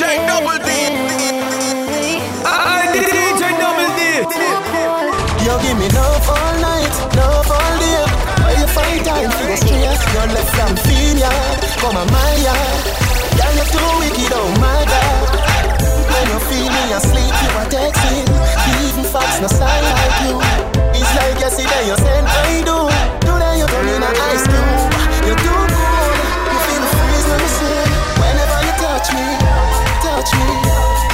DJ Double D. I DJ Double D. You give me love all night, love all day. Where you find time to go straight? You're left from Philia, come on my yard. Girl, you're too wicked, oh my God. When you feel me asleep, you are texting. Even facts no sign like you. It's like yesterday you said I do. Today you turn in an ice cube. You do me.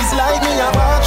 It's like me I walk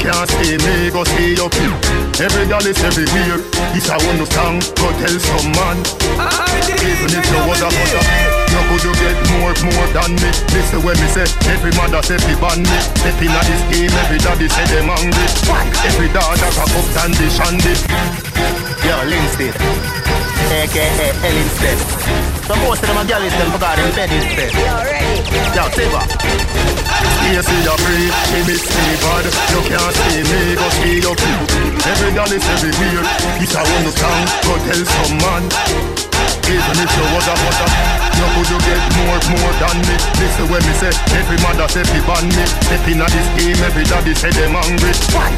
can't stay, me, go stay up here. Every girl is everywhere This I want to song, go tell some man Even if you was a butter No could you get more, more than me Listen when me say, every mother say fi ban me Step in a this game, every daddy say them hungry Every daughter cock up dandy shandy Yo, Linstead, aka Ellinstead. So most of them are girls them forgot them bed instead. Yo, Silver. Yes, free, she miss me bad You can't see me, go your people Every girl is every everywhere. This I want to song, go tell some man Even if you was a butter No could you get more, more than me? Listen when me say, every mother say fi ban me. Step in a this game, every daddy say them hungry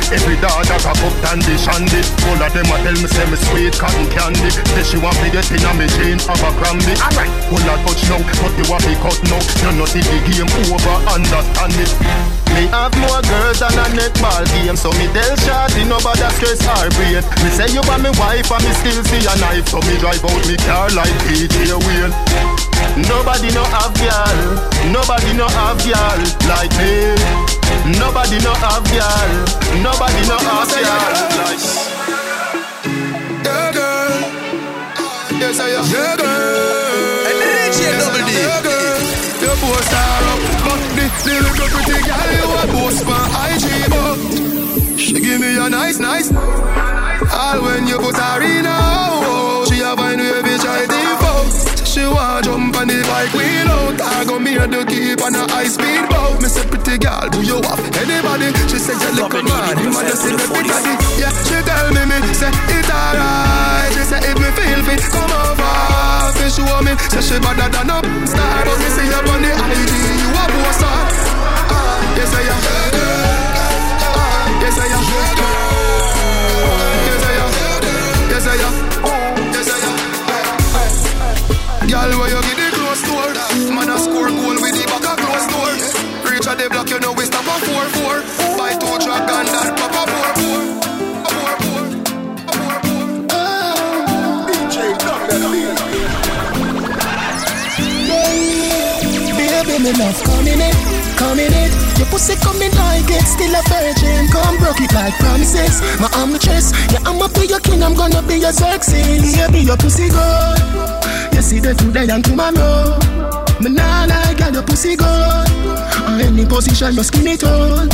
Every daughter cock up dandy shandy. All of them a tell me say me sweet cotton candy. Say she want me get in a me a cranny All a touch now, but you want me cut now. You know see the game over, understand it. Me have more girls than a netball game So me tell Shawty nobody stress her brain. Me say you are me wife and me still see a knife So me drive out me car like PJ Wheel Nobody no have girl Nobody no have girl like me Nobody no have girl Nobody no have girl like Yeah, girl. Yes, I am. Yeah, girl. And DJ Double D. Yeah, girl. Your post star up, but the little pretty girl you a post my IG but She give me a nice, nice. All when you put her in a wavy try default. She want to jump on the bike wheel out. I go me to keep on a high speed boat. Me say pretty girl, do you have anybody? She say you look man, you might just see the big daddy. Yeah, she tell me me say it alright. She say if me feel fit, come over. Say show me, say she better than a star. But me see you on the IG, you a boss star. Ah, yes I am. Ah, yes I am. Girl, where you get the close door? Man, a score goal with the back a close door. Reach at the block, you know we stop a 4-4. Buy two truck and that pop a 4-4. A 4-4. A 4-4. DJ, knock that Baby, me love coming in, coming in. Your pussy coming like it's still a virgin. Come broke it like promises. My arm the chest. Yeah, I'ma be your king. I'm gonna be your sexy. Baby, your pussy good. You see the today and tomorrow. Me nah like girl, your pussy good. On any position, your skin it on.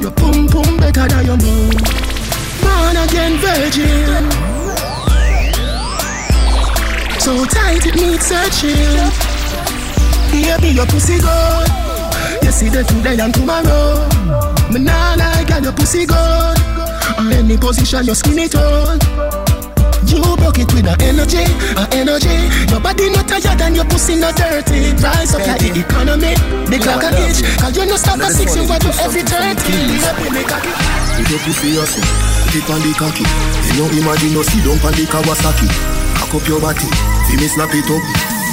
Your pum pum better than your mom. Born again virgin. So tight it needs searching. Baby, your pussy good. You see the today and tomorrow. Me nah like girl, your pussy good. Any position you skin it on. You broke it with a energy, a energy. Your body not tired and your pussy not dirty. Rise up like the economy, big like a gauge. Cause you no stop at six, you want to every thirty. Put your pussy yourself, put it on the cocky. You imagine you sit down on the Kawasaki. Cock up your body, see me snap it up.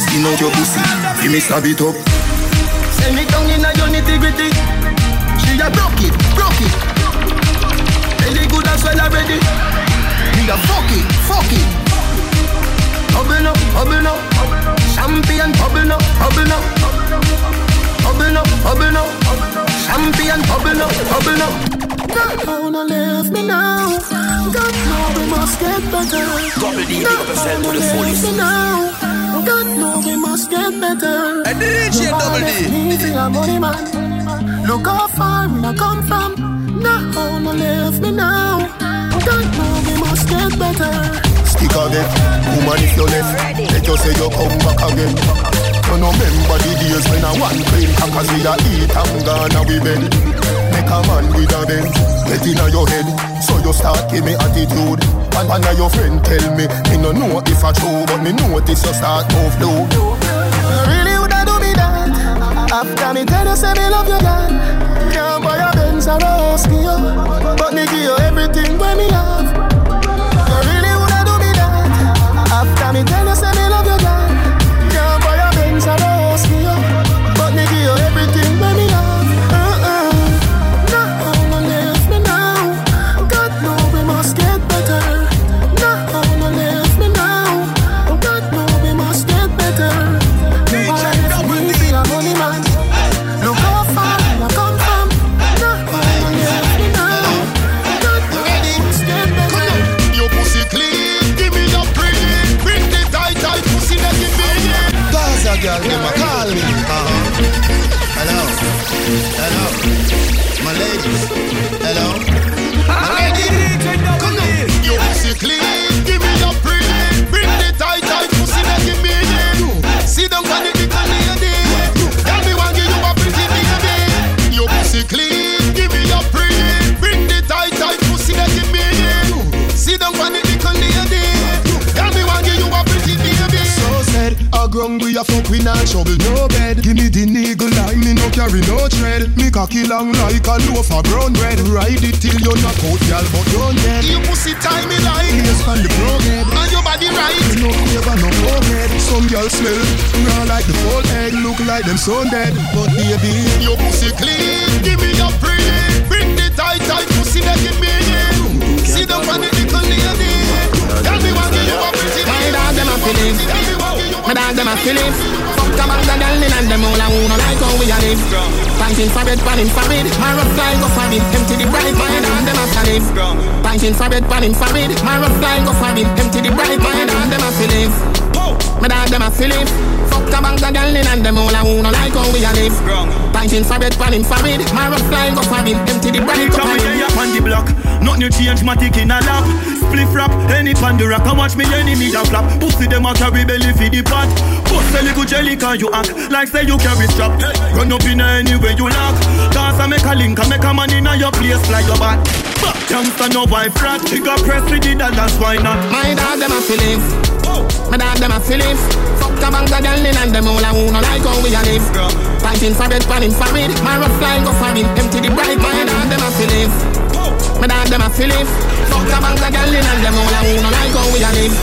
Skin out your pussy, see me snap it up. Send it down in a your nitty gritty. She a broke it, broke it. Belly good as well already. Me a fuck it, fuck it. Bubble up, bubble up. Champion bubble up, bubble up. Bubble up, bubble up. Champion bubble up, bubble up. God, wanna leave me now. God, know we must get better. Double D, big up yourself to the fullest. me now. God, know we must get better. And DJ Double D. Easy, a money man. Look how far we I come from. Now wanna leave me now. God, know we must get better. Stick again, woman if you left Let you say you come back again. You no remember the days when I want clean Cause we a eat and gone and we bed. Make a man with a bend Get inna your head. So you start give me attitude And one of your friend tell me Me no know if I true But me notice you start move low Really woulda do me that? After me tell you say me love you God Can't buy a Benz or a house But me give you everything when me have a fuck we not trouble no bed. Give me the niggle line, me no carry no tread. Me cocky long like a loaf of brown bread. Ride it till you knock out, y'all, but don't dead. Your pussy tie me like. Yes, on the pro. And your body right. No flavor, no forehead. Some girl smell raw like the full egg, look like them so dead. But baby, Your pussy clean, give me your pretty. Bring the tight tight pussy that you. Sit down on the dick and lady. Tell me one give you a pretty My dog them a. them a feelings. Fuck a bag of girl in and them all a who no like how we a live. Fighting for bed, panning for bed. My rough fly go for it. Empty the bright. My dog them a solid. Fighting for bed, panning for bed. My rough fly go for it. Empty the bright. My dog them a feelings. My dog them a feelings. Fuck a bag of girl in and them all a who no like how we a live. Fighting for bed, panning for bed. My rough fly go for it. Empty the bright. Go Come for we up on the block. Nothing change, my tick in a lap. Spliff rap, any pan the rock. I watch me enemy a flap. Pussy them a carry belly for the pot. Bust a little jelly can you act like say you carry strap. Run up in anywhere you knock. Dance and make a link and make a man in a your place like your back. Back youngster no wife rat. Got press with the dollars, why not? My dog them a feelings. My dog them a feelings. Fuck a bag of girl in and them all a who no like how we a live. Fighting for bed, panning for it. My rough fly go for it. Empty the bright. My dog them a feelings. My dog them a feelings. Fuck a bag of girl in and them all a who no like how we a live.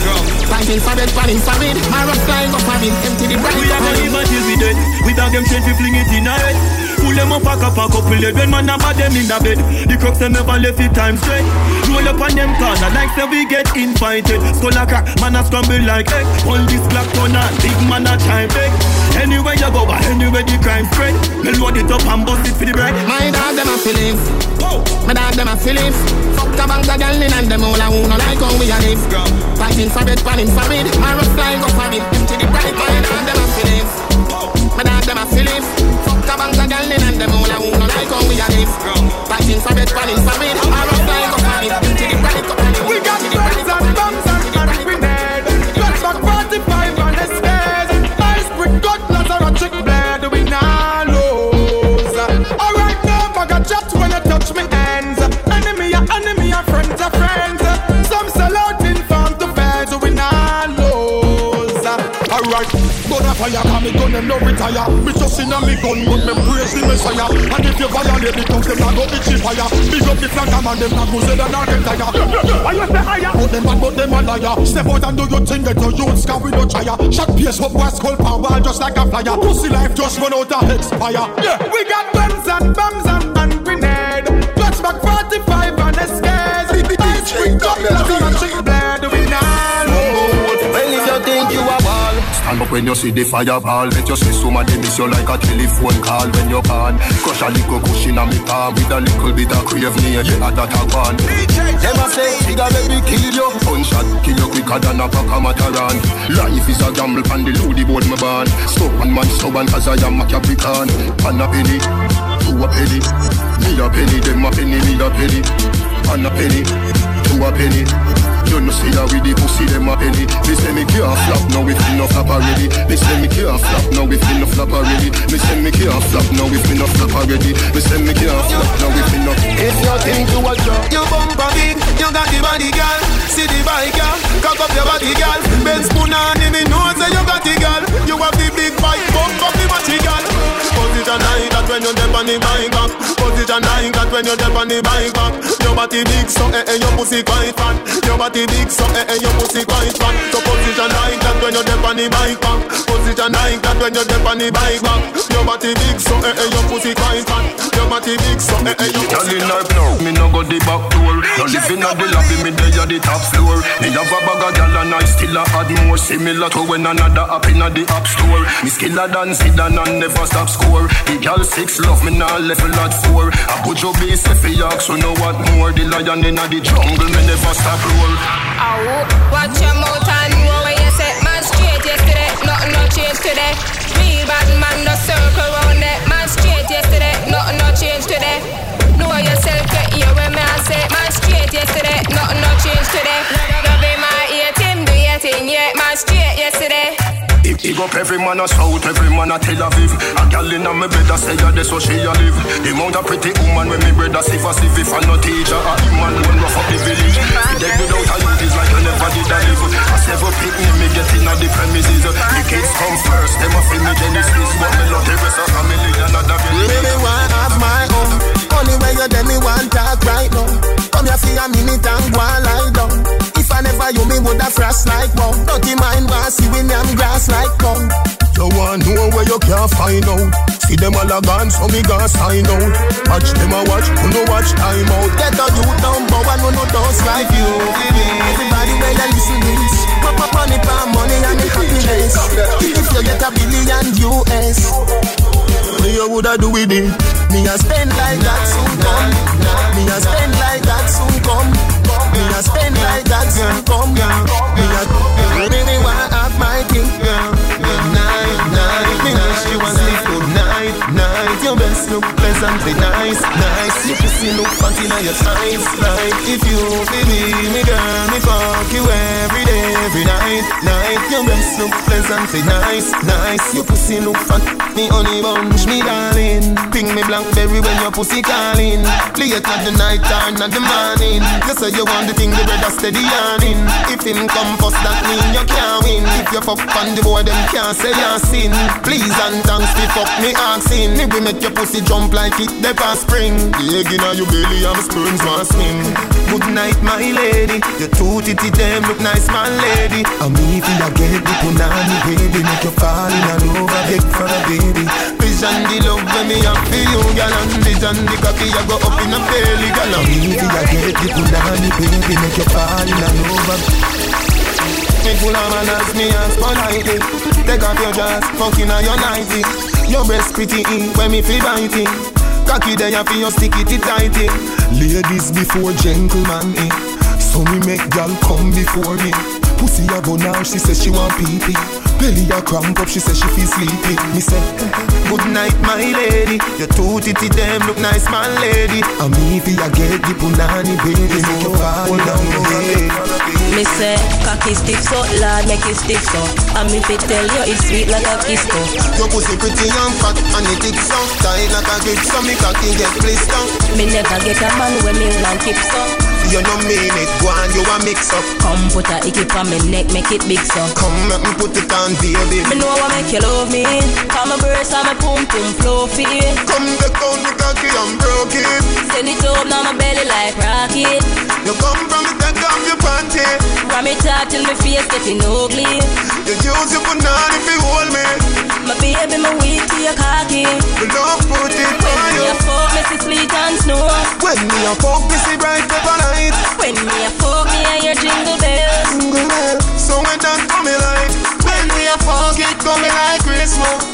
Fighting for bed, panning for it. My rough fly go for it. Empty the bright. We a for live until we dead. We dog them change, we fling it in a head. Them up, pack up, pack up, pull it when man a bad them in the bed. The crooks them never left it time straight. Roll up on them corner like say we get invited. Skull a crack, man a scramble like egg. All this black corner, big man a chime big. Anywhere you go, but anywhere the crime spread. Me load it up and bust it for the bread. My dog them a feelings. Oh. My dog them a feelings. Fuck a bag of girl in and them all a who no like how we a live. Fighting for bed, panning for it. My rough fly go for it. Empty the bright. My dog them a girl in and them all a who no like how we a live. Fighting for bed, panning for it. My fire Cause me gun them no retire. Me just in a me gun but me praise the Messiah. And if you violate the tongues them not go itchy fire. Big up the flag man them not go say they not get tired Why you say higher? But them bad but them a liar. Step out and do your thing get your youth scar we no tire. Shot pierce up was skull power just like a flyer. Pussy life just run out and expire. Yeah, we got guns and bombs and, and grenade. Flashback 45 and escape. Ice cream cutlass and a Stand up when you see the fireball Let you see somebody miss you like a telephone call. When you can Crush a little cushion on me palm With a little bit of crave near you at that one Them a say figure baby kill you. Gunshot kill you quicker than a pack of mataran. Life is a gamble pan the loady board me ban Stubborn man stubborn cause I am a Capricorn. Pan a penny Two a penny Me a penny them a penny me a penny. Pan a penny Two a penny you know see how with the pussy them a penny. Me say me can't flop now if me no flop already. Me say me can't flop now if me no flop already. Me say me can't flop now if me no flop already. Me say me can't flop now if me no you think you a drop You bumper big, you got the body girl. See the bike girl, cock up your body girl. Ben spoon on me say you got the girl. You have the big bike, bump up the body girl. Position like that when you dip on the bike back Position like that when you dip on the bike back Your body big so eh eh your pussy quite fat. Your body big so eh eh your pussy quite fat. So position like that when you dip on the bike back Position like that when you dip on the bike back Your body big so eh eh your pussy quite fat. Your body big so eh eh your pussy quite fat Me no go the back door No live in the lobby me dey at the top floor Me have a bag of gal and I still a add more Similar to when another up in the app store Me skiller than Zidane and never stop score The gal six love me now level at four I put your base if you ask so know what more The lion in the jungle me never stop roar Ow, watch your mouth and where you set man straight yesterday. Nothing no change today. Real bad man no circle round it. Man straight yesterday. Nothing no change today. Yesterday. Nothing no change today. Love in my ear, Tim do your thing, yeah. Man straight yesterday. Big up every man a South, every man a Tel Aviv A gal inna me bed a say a that's so she a live The mount a pretty woman when me brother see for see if I no teacher A man one rough up the village He dead without a youth is like you never did a live A several pick me, me get inna the premises The kids come first, them a feel me Genesis But me love the rest of family and other village Me want have my own Only way you tell me one talk right now Come here for a minute and go and lie down If I never you me woulda frost like bomb Dirty mind want see when I'm grass like come. You want know where you can't find out. See them all a gone, so me gon' sign out. Watch them a watch, who no watch time out. Get a youth number one, who no dust like you. Everybody where you listen this. Pop up money, for money and the happiness. If you get a billion US. What you woulda do with it? Me a spend like that soon come. Me a spend like that soon come. Me a spend like that soon come. Me a me want have my thing. Night, night, me wish you a sleep good night, night. Your best look pleasantly nice, nice. Your pussy look fat inna your eyes, like if you feel me, me girl, me fuck you every day, every night, night. Your best look pleasant, pleasantly nice, nice. Your pussy look fat, me honey bunch, me darling. Ping me blackberry when your pussy calling. It at the night or not the morning. You say you want the thing, the brother steady yarning. If him come first, that mean you can't win. If you fuck on the boy, them can't say you're sin. Please and thanks for fuck me asking. Me we make your pussy jump like it the past spring. The egg inna your belly, I'm sperms want swim. Good night, my lady. Your two titty them look nice, my lady. I'm if you get the punani baby, make you fall in love, beg for a baby. Vision the love when me have for you, girl, and vision the cocky I go up in a belly, girl. I'm if you get the punani baby, make you fall in love. Me full of manners, me ask politely Take off your dress, fucking on your nighty Your breast pretty when me feel biting. Cocky there for your stick it tighty Ladies before gentlemen, eh. So me make gal come before me. Pussy a go now, she says she want pee pee. Belly a cramp up, she says she feel sleepy. Me say, good night my lady. Your two titty them look nice my lady. And me fi a get the punani baby. Make you fall down head Me say, cocky stiff so, lad make it stiff so. And me fit tell you it's sweet like a kisco. Your pussy pretty and fat and it thick so Tight like a grip so me cocky get blister Me never get a man when me want keep so. You know mean it, go on you a mix up Come put a icky on me neck, make it big so. Come make me put it on baby Me know what make you love me. Come a burst and my pum pum fluffy. Come get down the cocky and broke it Send it up now my belly like rocket. You come from the take off your panty From me talk till me face getting ugly. You use your banana if you hold me My baby, my weak to your cocky. Me love put it When on me you a fuck, me see sleet and snow. When me a fuck me see bright pepper light When me a fuck, me a hear jingle bells. Jingle bell So when that coming like When me a fuck it coming like Christmas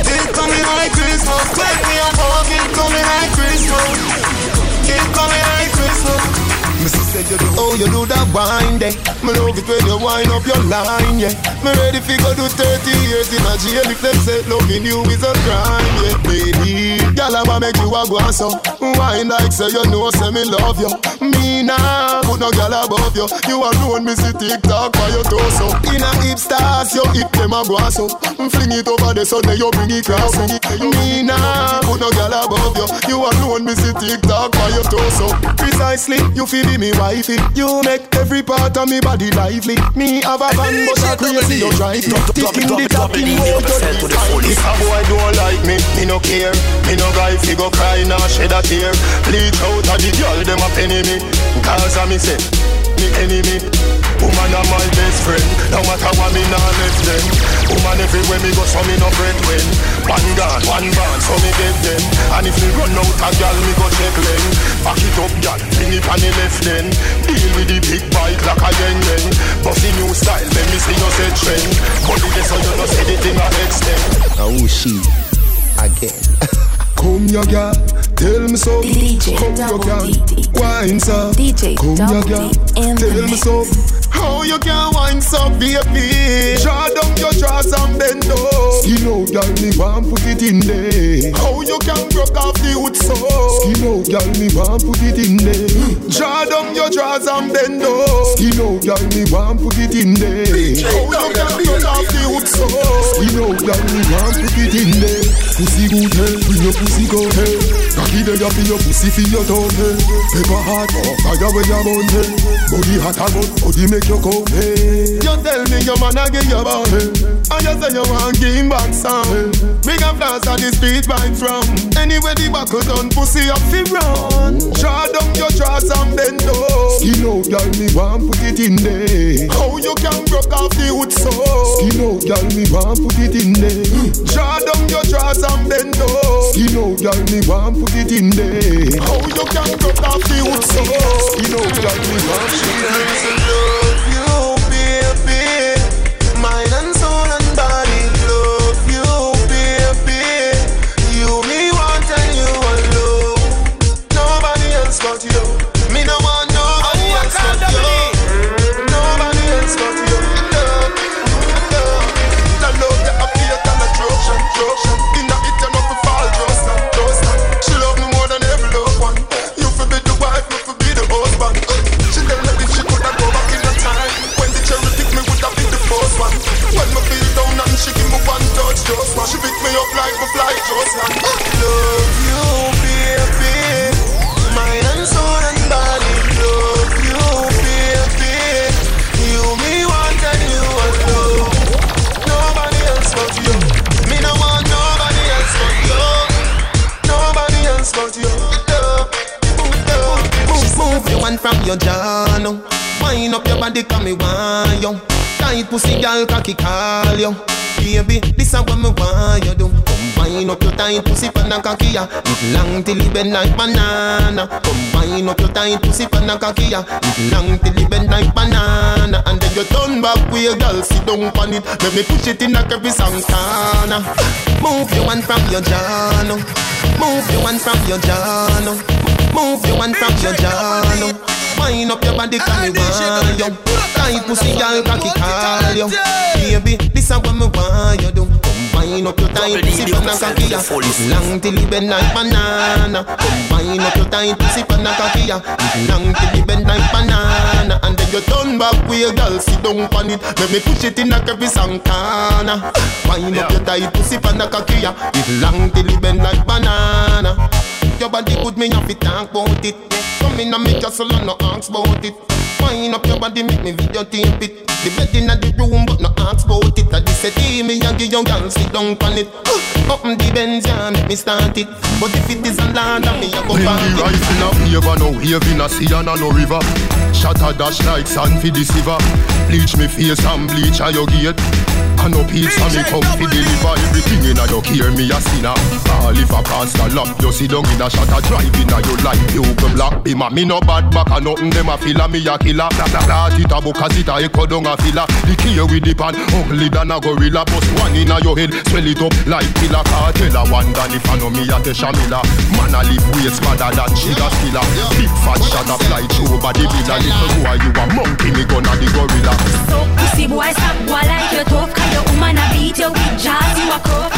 It coming like Christmas When me a fuck it coming like Christmas It coming like Me you do, oh you do that wine there Me love it when you wind up your line, yeah. Me ready fi go do 30 years in a jail If them say loving you is a crime, yeah. Baby, girl I wanna make you a go so Wine like say you know say me love you. Me nah, put no girl above you. You alone me see TikTok by your torso In a hip stars, you hip them a go Fling it over the sun, you bring it cross Me nah, put no girl above you. You alone me see TikTok by your torso Precisely, you feel me wifey. You make every part of me body lively. Me have a van, but I crazy you drive me. Ticking the talking road to the If a boy don't like me, me no care. Me no guy fi go cry nor shed a tear. Bleach out of the girl them a penny me. Cause I me say, me enemy. Woman are my best friend. No matter what me nah left them. Woman everywhere me go, so me no friend when. One gun, one band, so me get them. And if me run out a girl, me go check them. Back it up, girl, bring it on the left then. Deal with the big bike like a yen yen. Bossy new style, let me see you say trend. But it is so you know say the thing I extend. Oh she again. Come ya girl, tell me so. DJ Come ya Double girl, wine so. DJ Come ya Double girl, D in the tell me so. How you can wine so, baby? Draw down your drawers and bend over. Skin out, girl, me want put it in there. How you can broke off the wood so? Skin out, girl, me want put it in there. Draw down your drawers and bend over. Skin out, girl, me want put it in there. How you can broke off the wood so? Skin out, girl, me want put it in there. Pussy good hey, bring your pussy go hey. Eh? Cocky there for your pussy for your tongue eh? hey. Pepper hot, oh, fire when you're hey. Body hot and hot, body make you go hey. You tell me your man a give you back hey. And you say you want give back some. Big and fast on the street right from. Anywhere the buckle done, pussy up fi run Draw down your drawers and bend over. Skin out, girl, me want put it in there. How you can broke off the wood so? Skin out, girl, me want put it in there. Draw down your drawers and bend over. Skin out, girl, me want put it in there. How you can broke off the wood so? Skin out, girl, me want put it in there cocky call you. Baby, this is what me want you do. Come wind up your tight pussy, pan and cocky ya. It long till it bend like banana. Come wind up your tight pussy, pan and cocky ya. It long till it bend like banana. And then you turn back with your girl, sit down on it. Let me push it in like every Santana. Move your hand from your jaw. Move your hand from your jaw. Move your hand from your jaw now. Wind up your body, come me want you. Tight pussy, girl, cocky call you. Baby, this is what me want you do. Come Combine up your tight pussy pan a cocky ya. Long till it bend like banana. Combine up your tight pussy pan a cocky ya. Long till it bend like banana. And then you turn back with your girl sit down on it. Let me push it in a every santana. Wind up your tight pussy pan a cocky ya. Long till it bend like banana. Your body good, me have to talk about it. Come in and make your soul and no ask about it. Wind up your body, make me videotape it. The bed in the room, but no ask about it. I just say, me and give your girl sit down on it. Up in the Benz, yeah, make me start it. But if it is a land, me I go back the rifle a favor, no wave in a sea and a no river. A dash like sand for the silver. Bleach me face and bleach at your gate. And no pizza me come fi deliver everything in a your care me a sinner. All if a pass the lap, you sit down in a a drive in a your life. You go black be ma me no bad back and nothing them a feel a me a killer. Blah blah blah it a book as it a echo down a filler. The key with the pan ugly than a gorilla. Bust one in a your head, swell it up like killer. Cartel a one than if I know me a Tesha Miller. Man a live ways badder than sugar skiller. Big fat shot a fly through body villa. Little boy you a monkey me gonna the gorilla. So pussy boy stop boy like you tough your woman a beat you with jazz you a cup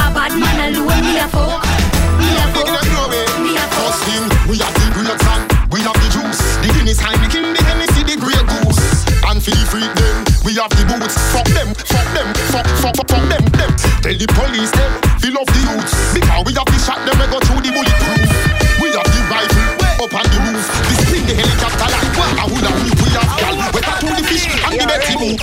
A bad man alone me a fuck Me a fuck Me a fuck thing, we have the grapes and we have the juice. The Guinness Heineken, the Hennessy, the Grey Goose. And the freak them, we have the boots. Fuck them, fuck them, fuck, fuck, fuck, fuck them, them. Tell the police them, fill off the youths. Because we have the shot them, we go through the bulletproof. We have the rifle, up on the roof. We spin the helicopter like a hula hoop. We have gal, we tattoo the fish and the Betty Boop.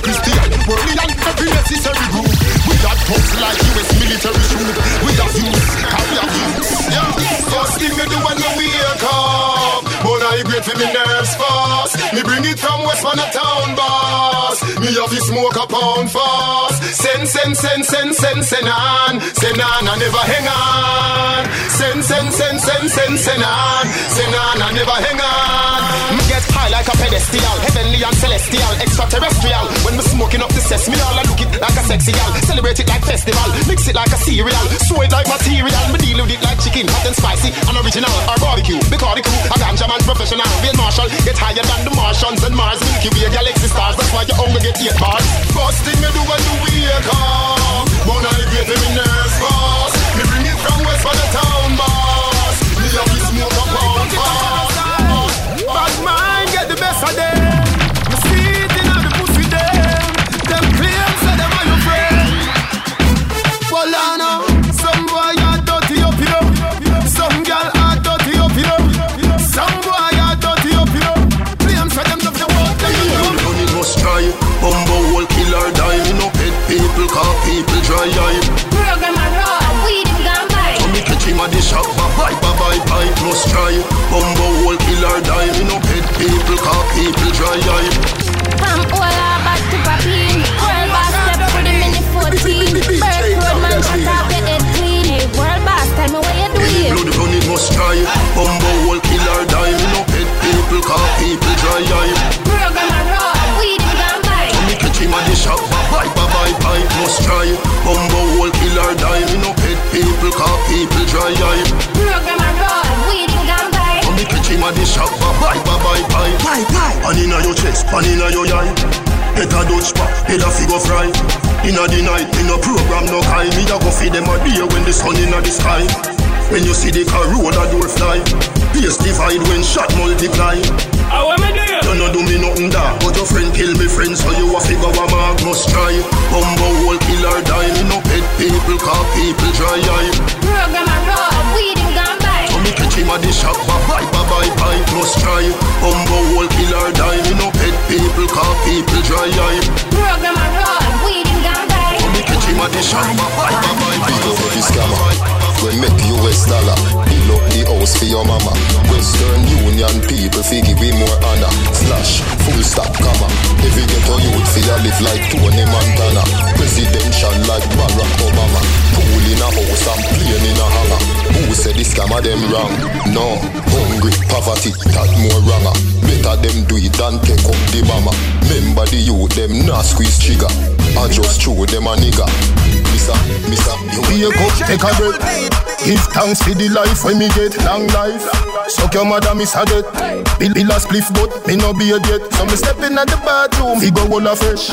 And every necessary group. We got thugs like US military troop. We have youths, and we have youths. Yeah. First thing we do when we wake up. But I great for me nerves fast. Me bring it from West town boss. Me have to smoke a pound fast. Send, send, send, send, send, send on. Send on and never hang on. Send, send, send, send, send, send on. Send on and never hang on. Get high like a pedestal. Heavenly and celestial. Extraterrestrial. When me smoking up the cess, me all I look it like a sexy gal. Celebrate it like festival. Mix it like a cereal. Sew it like material. Me deal with it like chicken. Hot and spicy and original. Or barbecue. Because the crew, a ganja man professional. Real Marshall. Get higher than the Martians and Mars. Milky Way galaxy stars. That's why you only get eight bars. First thing me do when you wake up. I get nerves fast. Me bring it from West for the town boss. Shop, bye bye bye bye. Bye bye Pan inna your chest, pan inna your eye. Get a Dutch pop, head a figure fry. Inna the night, me no program no kind. Me a go feed them a day when the sun inna the sky. When you see the car roll a door fly. Pace divide when shot multiply. How am I doing? You no do me nothing da, but your friend kill me friend, so you a figure a mag must try. Bumbo whole killer die, me no pet people, call people dry eye. Program a roll him at the shop, bye bye bye bye bye, must try. Bumbo whole killer die, me no pet people, call people dry eye. Program a roll Weed him gone by So me catch him at the shop, bye bye bye bye bye. Big We make US dollar. Build up the house for your mama. Western Union people fi give we more honor. Slash, full stop, comma. Every ghetto youth ya live like Tony Montana. Presidential like Barack Obama. Pool in a house and plane in a hangar. Who said this scammer them wrong? No, hungry, poverty, that more wronger. Better them do it than take up the bomber. Remember the youth, them not squeeze trigger. I just throw them a nigga. Missa, missa, you Wake up, take a breath. Give thanks for the life when me get long life. Suck your mother, miss a death. Bill Bill a spliff but me no be a yet. So me step in at the bathroom, he go all a fresh.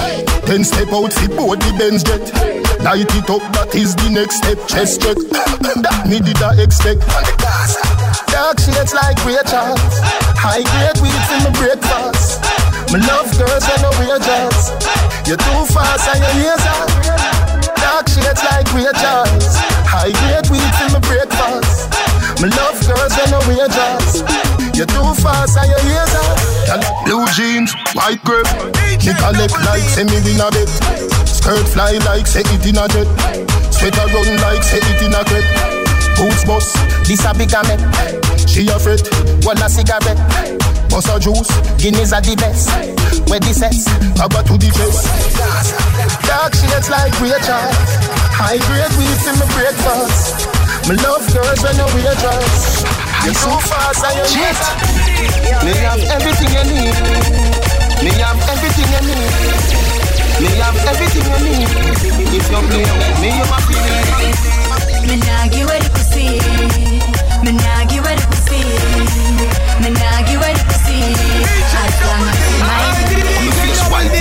Then step out, fi board the Benz jet. Light it up, that is the next step. Chest check, that me did I expect. On the gas, dark shades like Rachel. High grade weed for my breakfast. Me love girls when no wear jazz. You're too fast and your ears are. Dark shades like Rachel. High grade weed for my breakfast. Me love girls when no jazz. You're too fast and your ears are. Blue jeans, white grape. Me collect like say me win a bet. Skirt fly like say it in a jet. Sweater run like say it in a crepe. Boots bust, this a big amet. She a fret, one a cigarette. Bust a juice, Guinness are the best. Where the sex, cover to the chest. Dark shades like Rachel. High grade weed for me breakfast. Me love girls when you wear dress. You're so fast and you're jet. Me have everything you need. Me have everything you need. Me have everything you need. If you play with me, you must be Me nah give away the pussy. Me nah give away the pussy.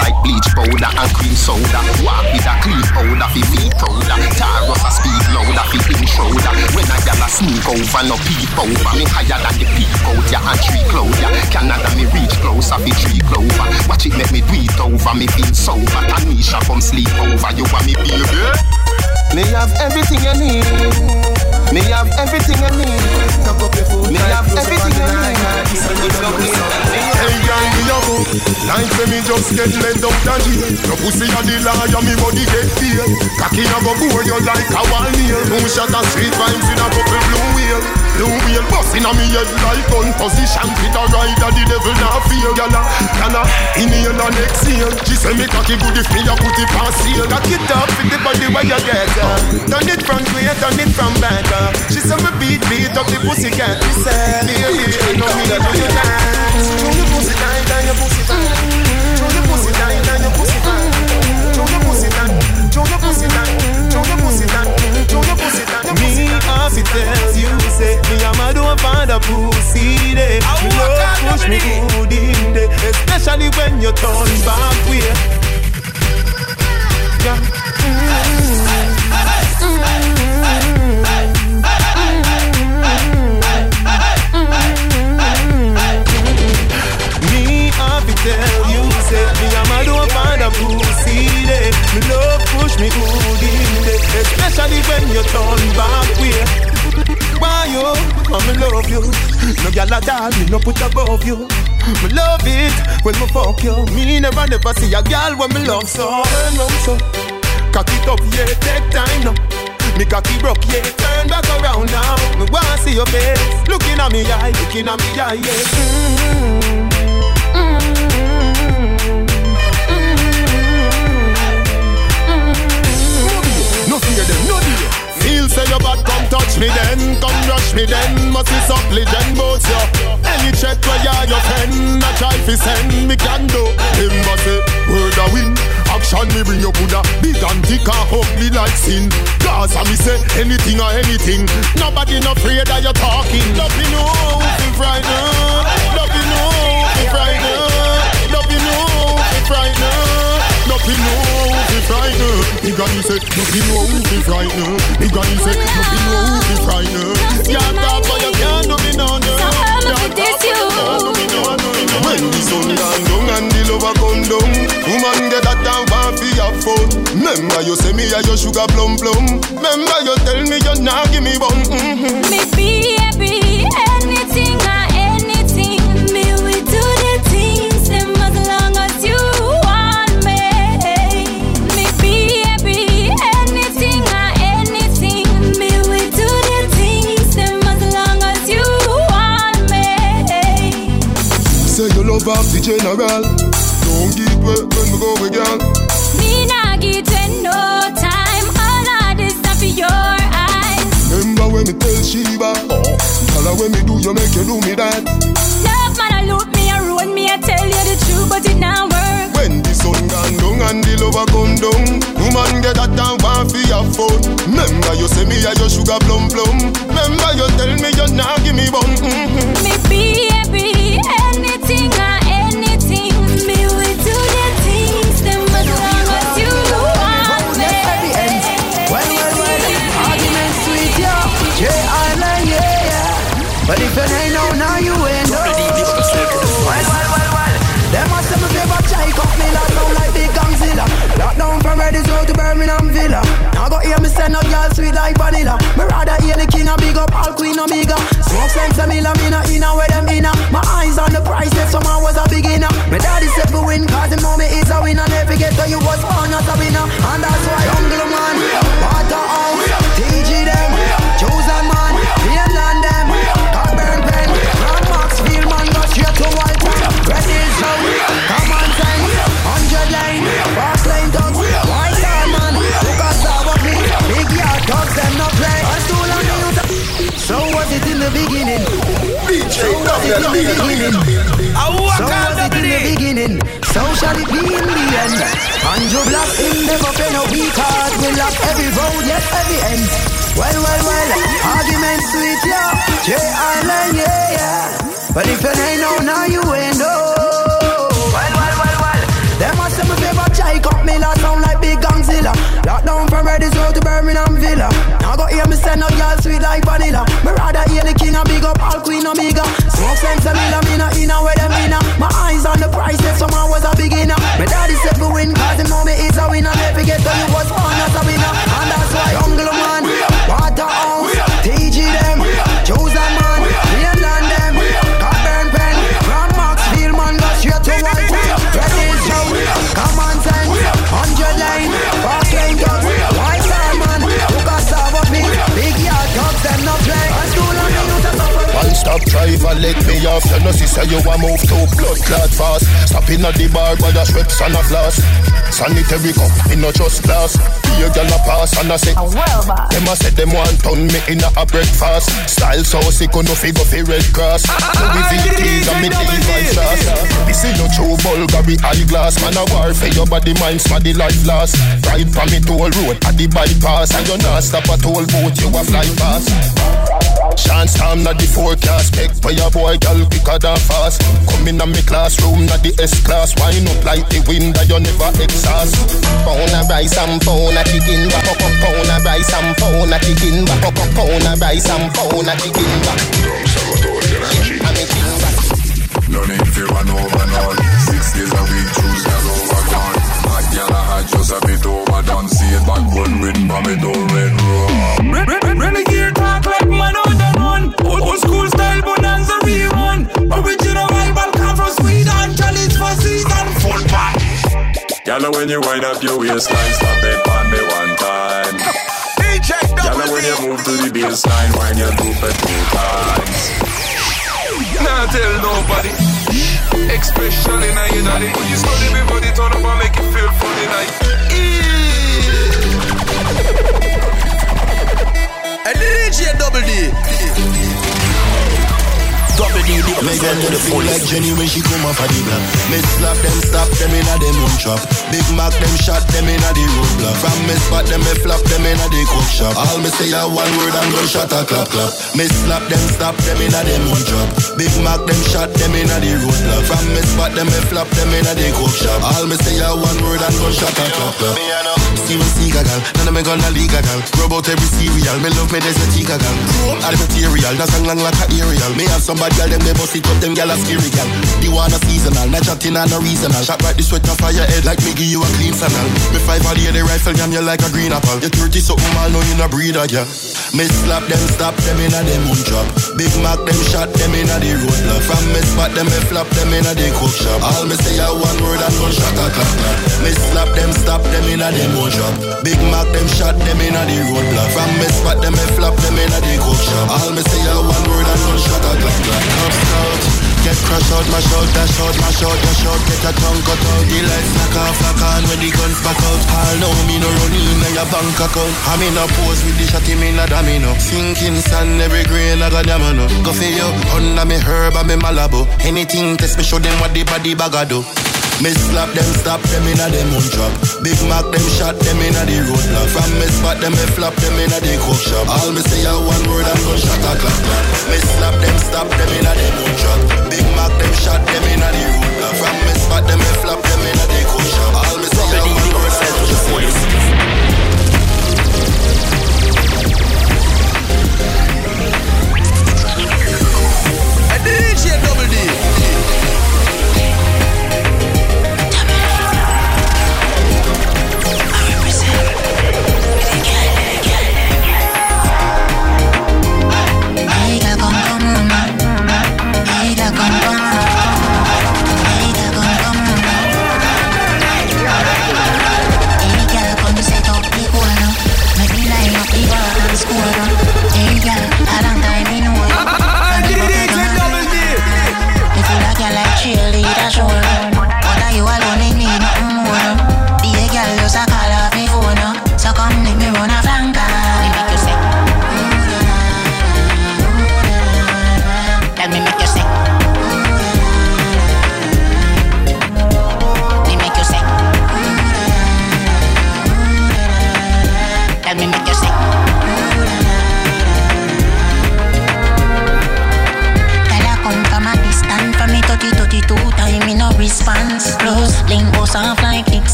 Like bleach powder and cream soda. Walk with a clean powder fi feet powder. Tar up a speed louder fi in shoulder. When a gal a sneak over, no peep over. Me higher than the peak out ya and tree cloud ya. Canada me reach closer fi tree clover. Watch it make me do over. Me feel sober. Tanisha come sleep over. You want me baby? Me have everything you need. Me have everything you need. Me have everything you need. If you play with me, Hey girl, me a go. Me just get led up the jail Your pussy a the liar, me body get feel Cocky a go bore you like a wall nail Two shot of sweet vibes in a couple blue wheel Blue wheel busting on me head like gun position With a rider, the devil not fear Gyal a, gyal a, inhale and exhale She say me cocky good if me a put it past seal Cock it up with the body where you get uh. Turn it front way, turn it from back uh. She say me beat, beat up the pussy cat Me say, baby, you know me do you dance Throw your pussy tight Throw your pussy tight tight, your pussy tight Throw your pussy tight, throw your pussy tight Me have to tell you, say Me a mad don't find a pussy Me love push me good in there Especially when you turn back way. Yeah. Me above you. Me love it when me fuck you. Me never never see a gyal when me love so. Turn round so, cock it up, yeah, take time now. Me cocky broke, yeah, turn back around now. Me wanna see your face, looking at me eye, looking at me eye, yeah. Mm. Your bad, come touch me then, come rush me then. Must be supplicant both you. Any check where you your friend, I try fi send me can do. Him must say word a win. Action me bring you Buddha, big and thick and ugly like sin. Gaza me say anything or anything. Nobody no afraid that you're talking. Nothing know fi frightened. Nothing know fi frightened. Nothing know fi frightened. Nothing know who fi frightened. Me granny say nothing know who fi frightened. Me granny say nothing know who fi frightened. Can't talk but you can't do me no no. So how much it is you? When the sun gone down and the lover come down, woman get that down want fi have fun. Remember you say me a your sugar plum plum. Remember you tell me you nah give me bun. Mm-hmm. Me baby, anything love off the general. Don't give way when we go girl. Me nah give you no time. All of this stuff for your eyes. Remember when me tell Sheba, tell her when me do you make you do me that. Love man, I loot me, I ruin me, I tell you the truth, but it now work. When the sun gone down and the lover come down, woman get that and want fi have fun. Remember you say me a your sugar plum plum. Remember you tell me you nah give me bun. Mm-hmm. Me say no girl sweet like vanilla. Me rather hear the king a big up all queen omega. Smoke sense a miller, me not inna where them inna. My eyes on the prize yes, from I was a beginner. My daddy said for win, cause the moment is a winner. Never get to you was born not a winner, and that's why I'm man. Water out, TG the beginning? So was it in the beginning? So was it in the beginning? So shall it be in the end? Andrew Black in never pay no weak heart. We lock every road, yes, every end. Well, well, well, argument sweet, yeah. J Island, yeah, yeah. But if you ain't know, now you ain't know. Well, well, well, well. Them must say my favorite chai cup me la sound like big gangzilla. Lockdown from Road to Birmingham Villa. Hear me send up y'all sweet like vanilla. Me rather hear the king and big up all queen Omega. Smoke sense a miller, me not inna where them inna. My eyes on the price, yes, someone was a beginner. My daddy said we win, cause him know me is a winner. Never get to you was born as a winner. And that's why Uncle Man, Waterhouse, TG them, chosen man, One driver, let me off. You know, see, say you a move too blood clot fast. Stop in at the bar, but a Schweppes and a flask. Sanitary cup, me no just glass. Be a girl a pass and I say, them a say them want turn me in a breakfast. Style so sick, oh, no figure fi Red Cross. Ah, ah, ah, Louis VTs and me Levi's sauce. This is no true Bulgari eyeglass. Man a war for your body, mind, sma the life last. Ride from me toll road at the bypass, and you not stop at toll boat, you a fly past. Chance time not the forecast. Beg for your boy, girl, quicker than fast. Come in on me classroom, not the S-class Wine up like the wind that you never exhaust. Pound of rice and pound of chicken back. Up, up, Pound of rice and pound of chicken back. Up, up, Pound of rice and pound of chicken back. And me king No need to run over none. Six days a week, Tuesdays overgone Hot girl, I had just a bit overdone See it back, run written by me, don't red rum Renegade Y'all when you wind up your waistline Stop it on me one time Y'all when you move to the baseline Wind your loop it two times Nah, tell nobody. Expression in a unity. When you study before the turn up and make it feel funny like. And DJ Double D. Double D, the Me represent to the feel like. Jenny when she come off of the block. Me slap them, stop them inna them own trap. Big Mac them shot them inna the roadblock. From me spot them, me flap them inna the cook shop. All me say a one word and gun shot a clap clap. Me slap them, stop them inna them own trap. Big Mac them shot them inna the roadblock. From me spot them, me flap them inna the cook shop. All me say a one word and gun shot a clap clap. Steven Seagal, none of me gonna legal gal. Rub out every cereal, me love me desert gal. All the material, that's long like a aerial. Me have some bad gal, them they bust it up, them gal a scary gal. The one a seasonal, not chatting and no reasonal. Shot right the sweat off of your head like me give you a clean funnel. Me five all the rifle jam you like a green apple. You 30 something man, know you no breeder, yeah. Me slap them, stop them inna them own drop. Big Mac them shot them inna the roadblock. From me spot them, me flap them inna the cook shop. All me say a one word and gun shot a clap. Me slap them, stop them inna them own trap. Big Mac them shot them inna the roadblock. From me spot them, me flap them inna the cook shop. All me say a one word and gun shot a clap clap. Cub Scout. Get crash out, mash out, dash out, mash out, dash out Get your tongue cut out, the lights knock off, lock on When the guns back out, all know me no run in your bank account I'm in a pose with the shot, him in a domino Sinking sand, every grain I got no Go for you, under me herb and me malabo Anything test me, show them what the body bag a do me slap them, stop them inna them own trap. Big Mac them shot them inna the roadblock. From me spot them, me flap them inna the cook shop. All me say a one word and gun shot a clap clap. Me slap them, stop them inna them own trap. Big shot them inna the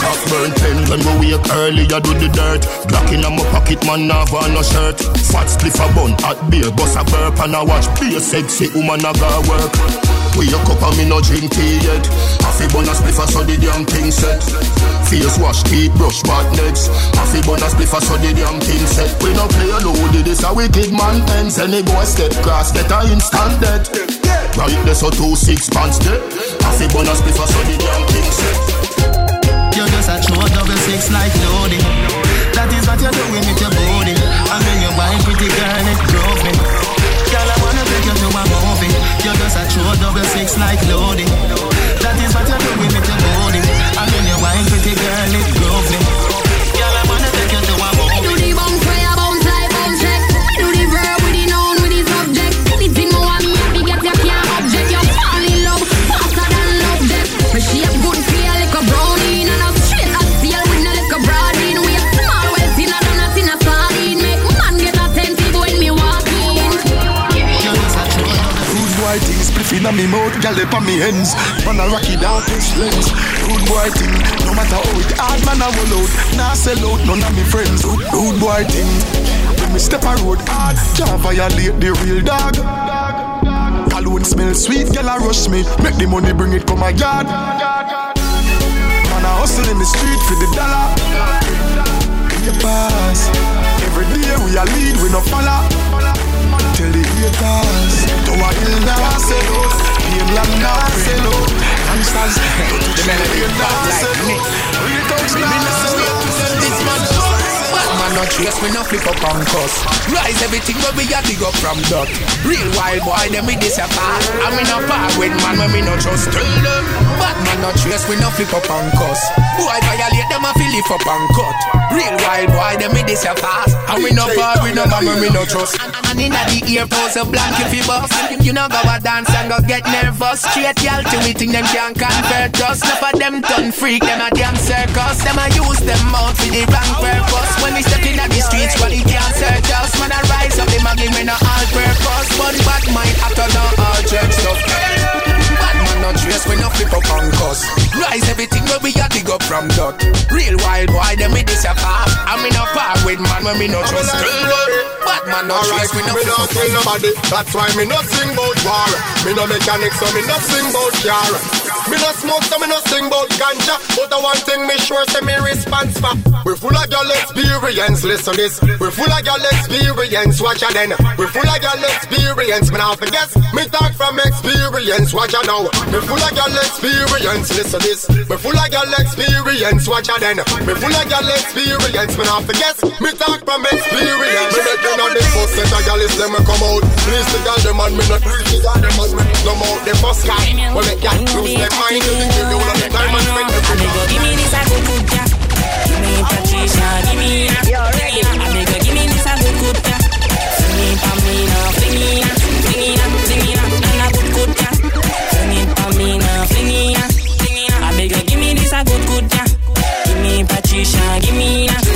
Half burn pen when we wake early, I do the dirt. Glock in my pocket, man, have on no shirt. Fat spliff a bun, hot beer, bust a burp, and I watch be a sexy woman, I got work. Wake up and me no drink tea yet. Half a bun a spliff, so the damn thing set. Face wash, teeth brush, bad nets. Half a bun a spliff, so the damn thing set. We no play alone, did this a wicked man ends. Any boy step cross, get a instant death. Right there, so two six pants there. Half a bun a spliff, so the damn thing set. You just a throw double six like loading. That is what you're doing with your body. And then you buy pretty girl, it drove me. Girl, I wanna take you to a movie. You just a throw double six like loading. Inna me mouth, gyal dey on me hands. Man a rocky this lens. Good boy thing, no matter how it hard, man a roll out. Nah sell out none of me friends. Good, good boy thing, when me step a road hard, can't violate the real dog. Cologne smell sweet, gyal a rush me. Make the money bring it come my yard. Man a hustle in the street for the dollar. You pass. Every day we a lead, we no follow. Tell the haters. To a hill now sell out Mainland now sell out Gangsters The melody now sell out Real thugs now sell out This man man no trace, we no flip up and cuss. Rise everything where we a dig up from dirt Real wild boy, them we this a part And we no part with man when we no trust Tell them Bad man no trace, we no flip up and cuss. Boy violate them a feel up and cut. Real wild boy, them we this a fast. And we no part with no when we no trust. And inna the ear pose a blank if you bust. You know go a dance and go get nervous. Straight y'all to me think them can't convert us. Enough of them done freak, them a damn circus. Them a use them mouth for the wrong purpose. When we step inna the streets, well it can't search us. Man a rise Rise everything where we a dig up from dirt Real wild boy, them we this a part And me no part with man when me no trust uh, Bad man no trace, we no me don't kill nobody. That's why me no sing about war. Me no mechanic, so me not sing about car. Me no smoke, so me no sing about ganja. But the one thing me sure say me response for. We full of your experience, listen this. We full of your experience, watch ya then. We full of your experience, me now forget. Me talk from experience, watch ya now. Me full of your experience, listen this. Me full of your experience, watch ya then. Me full of your experience, me now forget. Me talk from experience. Me make you know the first set of gyal is them come out. Please the gyal them and me not please the gyal them and me no more the first guy. We make gyal lose their mind. You think you all of the time and spend the Amigo, give me this a good good ja. Give me Patricia, give me a. Amigo, give me this a good good ja. Fling it pa me now, fling it, fling it, fling it, and a good good ja. Fling it pa me now, fling it, fling it. Amigo, give me this a good good ja. Give me Patricia, give me a,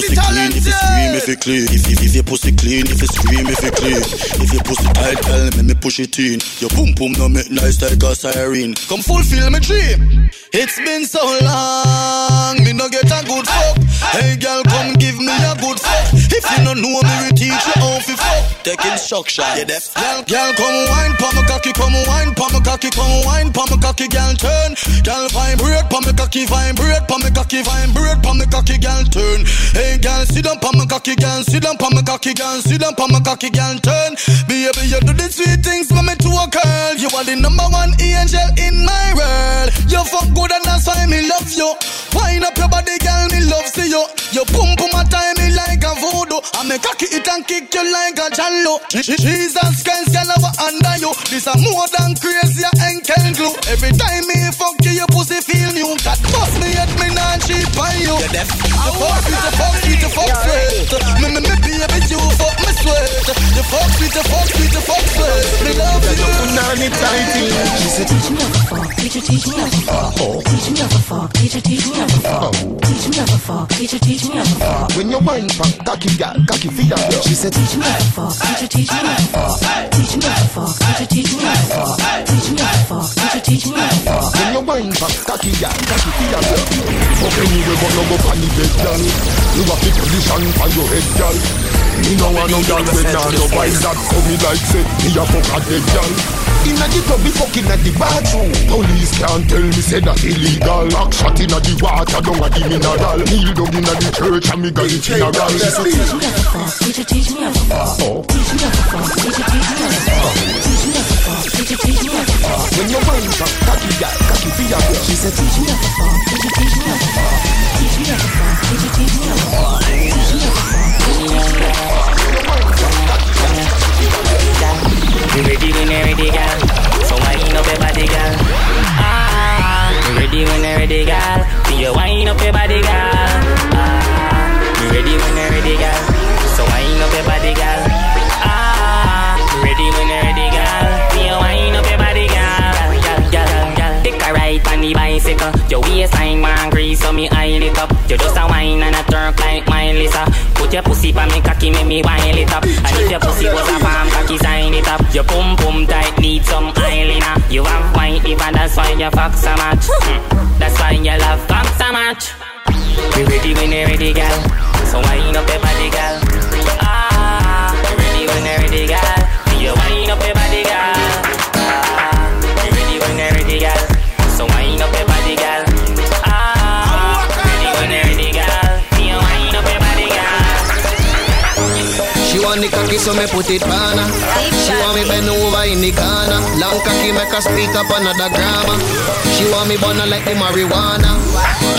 them multi-talented. If you scream, if you clean, if you if your pussy clean, if you scream, if you clean, if your pussy tight, girl, let me push it in. Your pum pum no make nice like a siren. Come fulfill my dream. It's been so long, me no get a good fuck. Hey girl, come give me a good fuck. If you no know me, we teach you how to fuck. Take instruction, you deaf. Girl, girl, come wine, my cocky, come wine, my cocky, come wine, my cocky, girl turn. Girl vibrate, pa my cocky, vibrate, pa my cocky, vibrate, pa my cocky, girl turn. Hey girl, sit down, pa my cocky, girl, sit down, pa my cocky, girl, sit down, pa my cocky, girl turn. Baby, you do the sweet things for me to a girl. You are the number one angel in my world. You fuck good and that's why me love you. Wind up your body, girl, me love see you. You pum pum a time me like a voodoo. I make cocky it and kick you like a jallo. Jesus Christ, girl, I under you. This a more than crazy ankle glue. Every time me fuck you, your pussy feel new. Got bust me at me not cheap on you. You deaf. You fuck sweet, you fuck sweet, you fuck sweet. Me me me baby, you fuck me sweat. Fuck you fuck you fuck love you. She said, teach me how to fuck. Teach me how to fuck. Teach me how to fuck. Teach me how to fuck. Teach me how to fuck. Teach me how to fuck. When you wine back, cocky gal, cocky feet up. She said, teach me how to fuck. Teach me how to fuck. Teach me how to fuck. Teach me how to fuck. Teach me how to fuck. Teach me how to fuck. When you wine back, cocky gal, cocky feet up. Fuck anyway, but no go the bed, gal. You have position for your head, gal. Me no want no gal when nah no wine that come me like say me a fuck a dead gal. Inna the club, we fucking at the bathroom. Police can't tell me say that illegal. Lock shot inna the water, down at the mineral. Kneel down inna the church and me got it funeral. She said, teach me how to fuck. Teacher, teach me how to fuck. Teach me how to fuck. Teacher, teach me how to fuck. Teach me how to fuck. Teacher, teach me how to fuck. When you wine back, cocky gal, cocky feet up. She said, teach me how to fuck. Teacher, teach me how to fuck. Teach me how to fuck. Teacher, teach me how to fuck. Teach me how to fuck. You ready when ready, girl? So wind up your body, girl. Ah, ready when ready, girl? Up your body, girl? Ah, ready when ready, girl? So up your body, girl. On the bicycle. Your waistline man grease, so me eye it up. You just a wine and a turn like my Lisa. Put your pussy pa me cocky, make me wind it up. And if your pussy was a palm cocky, sign it up. Your pum pum tight, need some eyeliner. You have white liver, that's why you fuck so much. Hmm. That's why you love fuck so much. Be ready when you're ready, girl. So wind up your body, girl. Ah, be ready when you're ready, girl. You wind up your body, girl. The cocky so me put it on. She want me bend over in the corner. Long cocky make her speak up another grammar. She want me burn like the marijuana.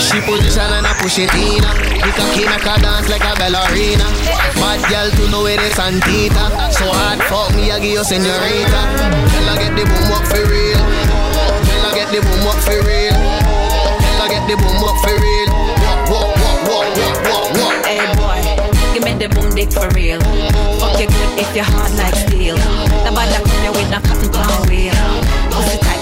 She position and I push it in her. The cocky make her dance like a ballerina. Bad girl to know it is Santita. So hard fuck me I give you senorita. Tell her get the boom up for real. Tell her get the boom up for real. Tell her get the boom up for real. The boom dick for real. Fuck you good if you're hard like steel. Nobody come here with no cotton pound wheel. Pussy tight,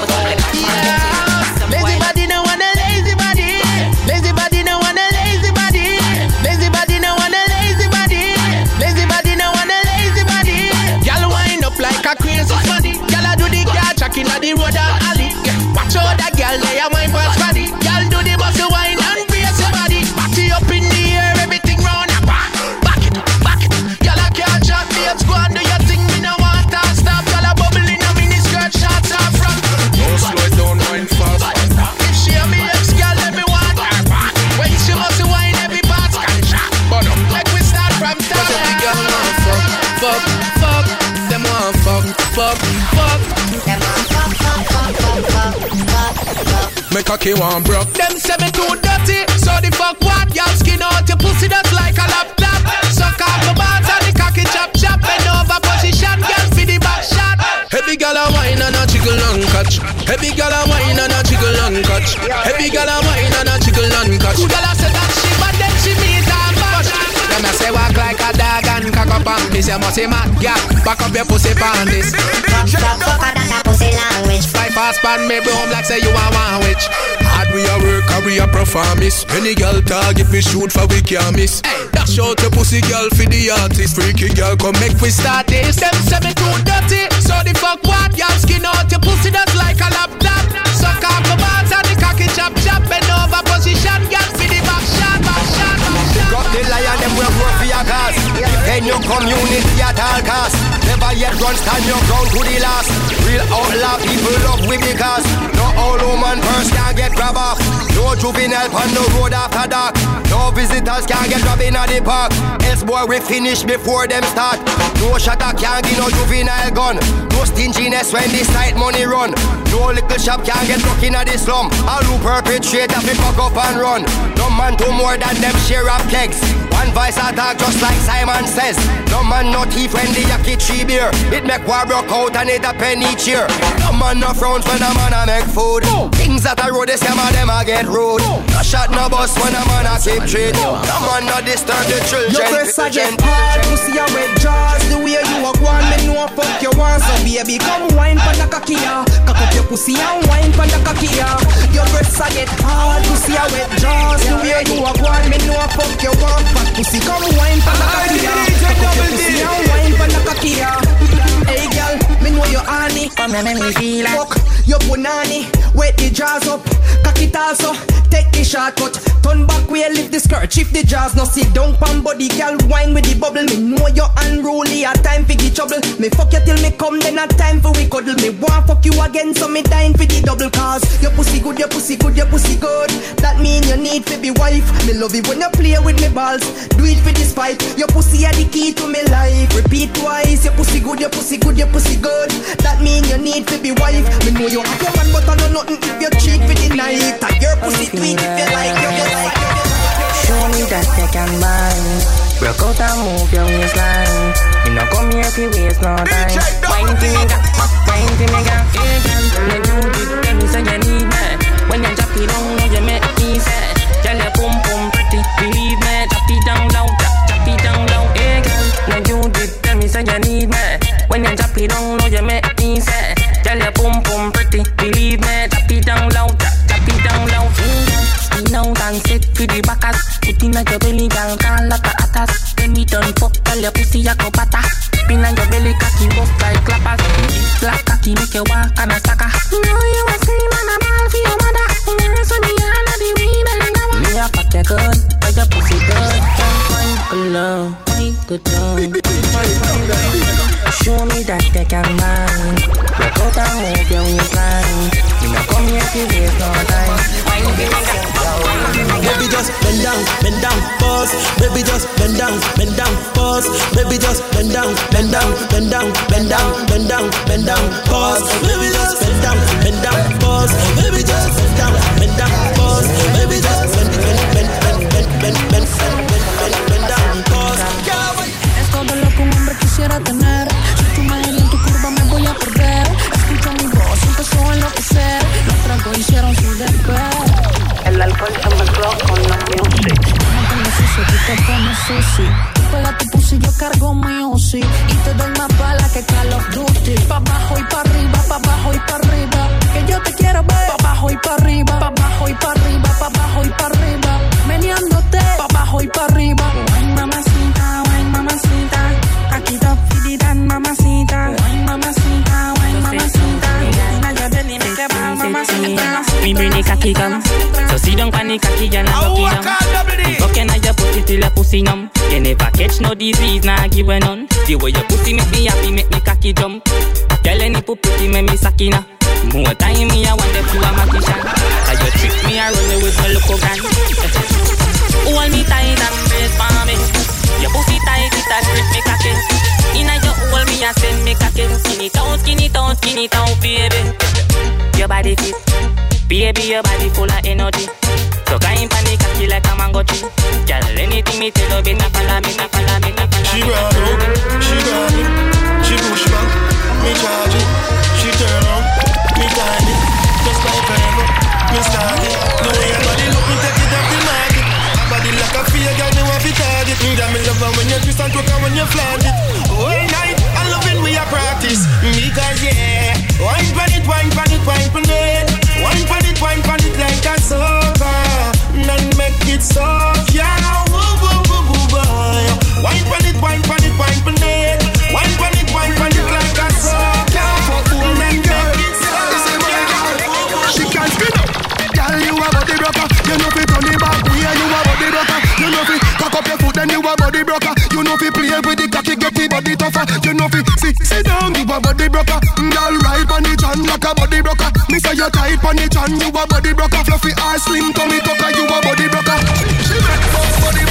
cocky one broke. Them say me too dirty. So the fuck what? Y'all skin out your pussy that's like a laptop. Suck off the balls and the cocky chop chop. Bend over position, girl for the back shot. Heavy gal a wine and a jiggle and catch. Heavy gal a wine and a jiggle and catch. Heavy gal a wine and a jiggle and catch. Good gal a say that she bad then she meet a match. Them a say walk like a dog and cock up on this. You must say mad gal, back up your pussy pan this. That a pussy language. Fly fast pan me broom like say you a one witch. Hard we a work and we a performance. Many girl target we shoot for we can't miss. Hey, dash out your pussy girl for the artist. Freaky girl come make we start this. Them say me too dirty, so the fuck what? Y'all skin out your pussy just like a laptop. Defend your community at all costs. Never yet run, stand your ground to the last. Real outlaw people love we because no woman purse can get grab off. No juvenile on the road after dark. No visitors can get robbed in the park. Else boy we finish before them start. No shutter can give no juvenile gun. No stinginess when this tight money run. No little shop can get stuck in the slum. All who perpetrate have to fuck up and run. No man do more than them share of kegs. One voice attack just like Simon says. No man no thief when the yaki tree beer. It make war broke out and it a penny cheer. No man no frowns when a man a make food. Things that a road they scam a them a get rude. No shot no bus when a man a keep treat. No man no disturb the children. Your breasts a get hard, pussy a wet jaws. The way you a go on, me know fuck you want. So baby, come wine pon the cocky ya Cock up your pussy and wine pon the cocky ya Your breasts a get hard, pussy a wet jaws. The way you a go on, me know fuck you want. Fat pussy, come wine pon the cocky ya Cock up your pussy and wine pon the cocky ya Come here, make me feel like Fuck your punani Wet the jaws up, cock it also Take the shortcut, turn back way, lift the skirt. Shift the jaws, no sit down pan body Girl, wine with the bubble. Me know you're unruly, a time for the trouble. Me fuck you till me come, then a time for we cuddle. Me want fuck you again, so me dying for the double cause. Your pussy good, your pussy good, your pussy good. That mean you need to be wife. Me love it when you play with me balls. Do it for the spite. Your pussy are the key to me life. Repeat twice, your pussy good, your pussy good, your pussy good. That mean you need to be wife Me know you have your man, but I know nothing if you cheat for the night And your pussy tweet if you like, you you like, you you like Show me that you can bind. Rock out and move your waistline. You know come here to waste no time. Wine to me, got wine to me, got Hey girl, me do tell me say you need me. When you drop it down, now you make me say. Girl, your pum pum pretty, believe me. Drop it down low, drop, drop it down low. Hey girl, me do it, tell me say you need me. When you drop it down, now you make. Girl, your pum pum pretty, believe me. Drop it down low, drop it down low. Girl, spin out and sit for the backers. Put in your belly, girl, call like a atas. When me done fuck, tell your pussy a go bata. Spin on your belly, cocky rough like clappers. Black cocky make you walk on a sucker. You know you a scream and a ball for your mother. You so me all of the weed and go. Me a fuck you good, but your pussy good. Fine, good love, good love. Show me that they can mind. Baby just bend down, bend down, pause. Baby just bend down, bend down, pause. Baby just bend down, bend down, bend down, bend down, bend down, bend down, pause. Baby just bend down, bend down, pause. Baby just bend down, bend down, pause. Baby just tú te pones sushi. Pega tu pussy, yo cargo mi Uzi. Y te doy más bala no disease, nah give a none. The way your pussy make me happy, make me cocky jump. Girl, any pussy make me sakina. More time me, I want the you a magician. So you trick me, I run with my local gun. Hold me tight and brace for me. Your pussy tight, it a grip me cocky. Inna your hole, me a send me cocky. Skin it out, skin it out, skin it out, baby. Your body fit, baby, your body full of energy. So kind panic cocky like a mango tree. Girl, anything me tell you, better follow me, better follow me, better follow me. She grab it, she grab it, she push back, me charge it, she turn on, me time it, just like forever, me start it. The way your body look, me take it off the market. Body like a fear, girl, me want to target. Me that me love when you twist and twerk and when you flaunt it. All night, I love it when you practice, because yeah, wine pon it, wine pon it, wine pon it, wine pon it, wine pon it like a it soft, yeah. Boy. Wine pon it, wine pon it, wine pon it. Wine pon it, wine pon it like a yeah. For girl, girl. She can spin up. Girl, you a body. You know fi turn back. You a body. You fi cock up your foot, then you a body. You fi play with the cocky get the body tougher. You know fi sit sit down, you a body broker. Girl ride on the chan like a body broker. Me say you tight on the chan, you a body broker. Fluffy ass, slim tummy tucker, you a body broker. She make body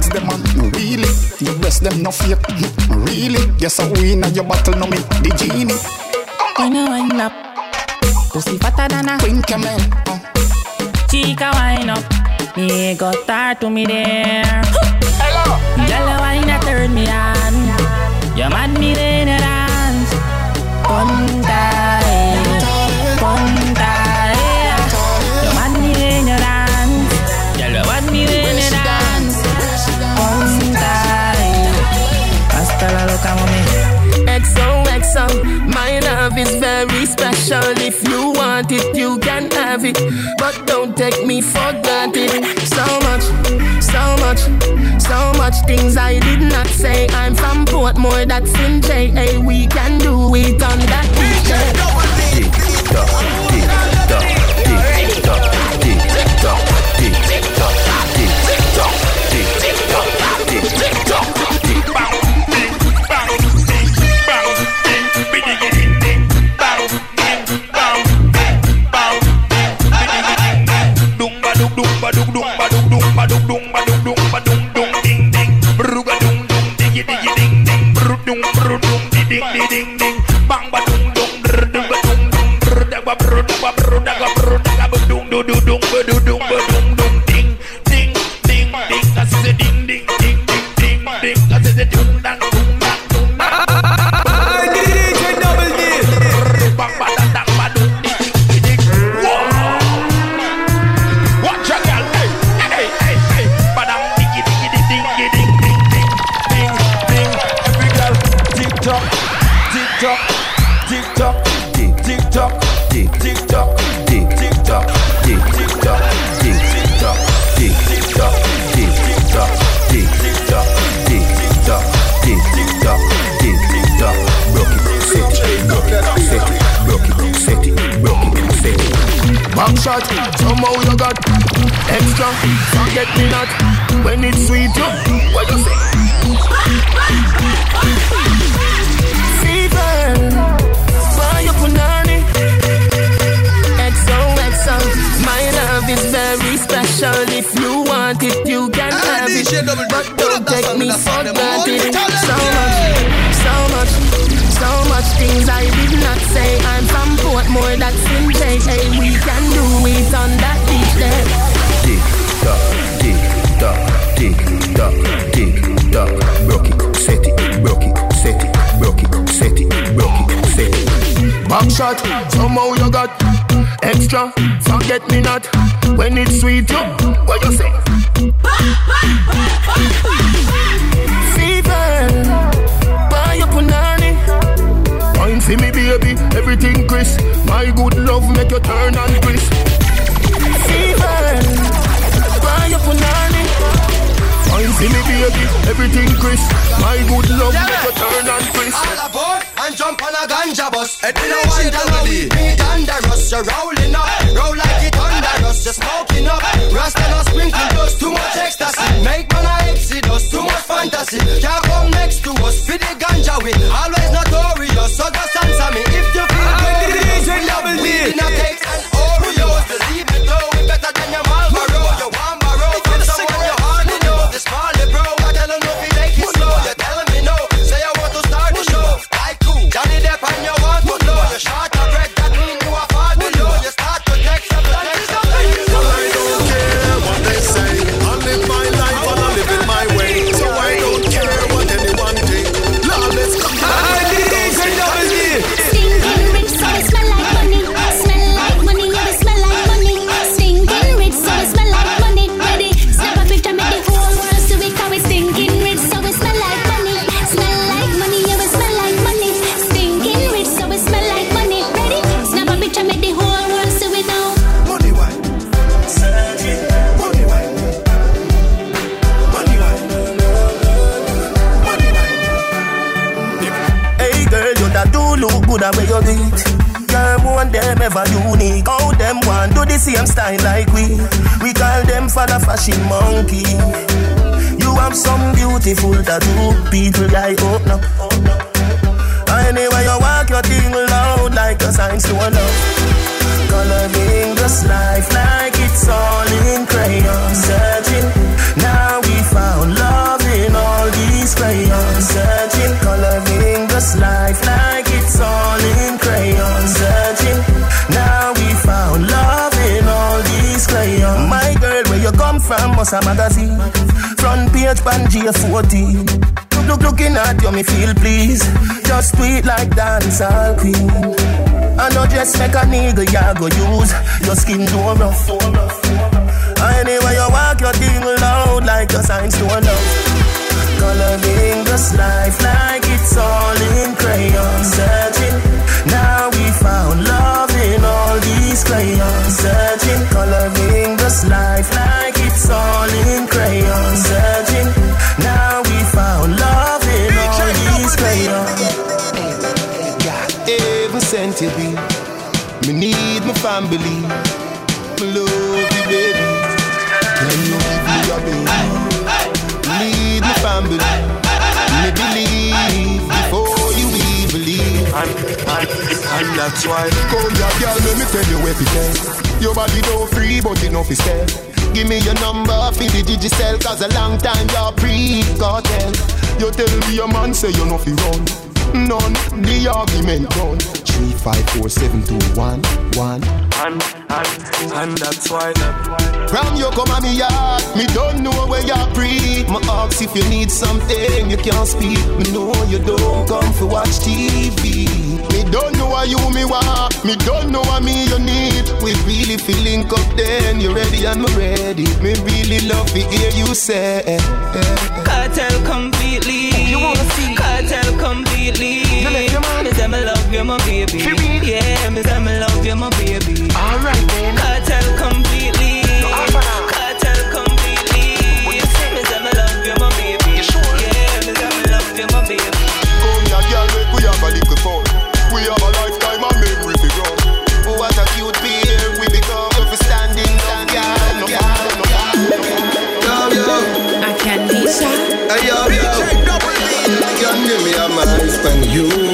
Your them man, no really. Your breast, them no fake, mm, really. Yes, I win at your battle, no me, the genie. When you wind up, pussy fatter than a queen camel. Chica wind up, me got start to me there. Hello. Girl, you wine a turn me on. You mad me then want it, you can have it. But don't take me for granted. So much, so much, so much things I did not say. I'm from Portmore, that's in JA. We can do it on that weekend. Watch shot, somehow you got extra. Forget me not when it's sweet. Extra. Forget me not when it's sweet. You, what you say? Fever, buy your punani. Wine for me, baby, everything crisp. My good love make you turn and crisp. Fever, buy your punani. Wine for me, baby, everything crisp. My good love make you turn and crisp. Jump on a ganja bus. You know one time we be dangerous. You're rolling up, roll like it thunderous. You're smoking up, rasta no sprinkle dust. Too much ecstasy, make man a exodus. Too much fantasy, can't come next to us. For the ganja we always notorious. So just answer me if you feel good. We in a cakes do style like we? We call them for the fashion monkey. You have some beautiful tattoo, people like open oh, up. Oh, anyway, you walk your thing loud like a sign to a love. Coloring this life Must a magazine. Front page, Pangea 14. Look, look, looking at you, me feel please. Just tweet like dancehall queen. I know just make a nigga, ya go use your skin too rough. Anyway, you walk your thing loud like your signs to love. Coloring this life like it's all in crayon. That's why Come here, girl, let me tell you where to stay. Your body don't free, but enough is stay. Give me your number for the digicel, cause a long time you're pre-cartel. You tell me your man say you know fi run. None, the argument done. Three, five, four, seven, two, one, one. and, and, and that's why From you come on me yard, me don't know where you're free. My ask if you need something, you can't speak. Me know you don't come for watch TV. Me don't know why you me want, me don't know what me you need. We really feeling up then, you ready and me ready. Me really love to hear you say. Cartel completely. You wanna see? Cartel completely. Me say me love you, my baby. Yeah, me say me love you, my baby. Alright then. You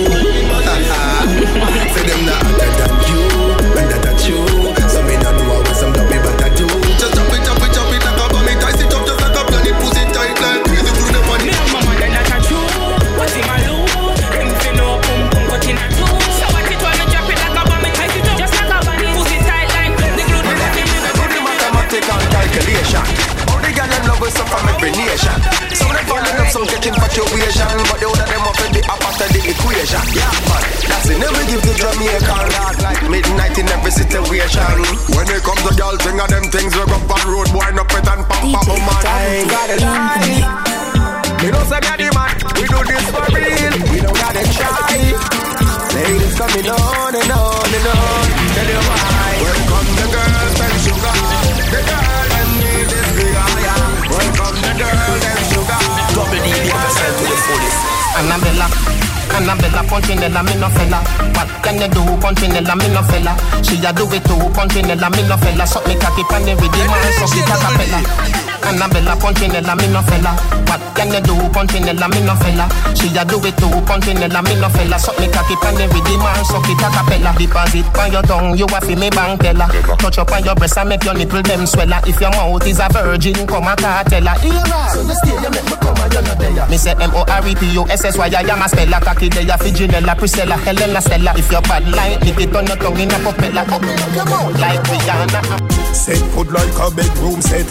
Annabella Punchinella, me no fella. What can you do, Punchinella, me no fella? She a do it too, Punchinella, me no fella. Suck me cocky pan the rhythm and suck a cappella. Annabella Punchinella, me no fella. What can you do, Punchinella, me no fella? She a do it too, Punchinella, me no fella. Suck me cocky pan the rhythm and suck it a cappella. Deposit on your tongue, you a fi me bank teller. Touch up on your breast and make your nipple them swella. If your mouth is a virgin, come a cartella. Era. So you stay, you make me and you're not there Me say M-O-R-E-P-U-S-S-Y I am a speller Cocky they a Figinella Priscilla Helena Stella If your bad like Lick it on your tongue in a propeller Open up your mouth like Rihanna Set foot like a bedroom set.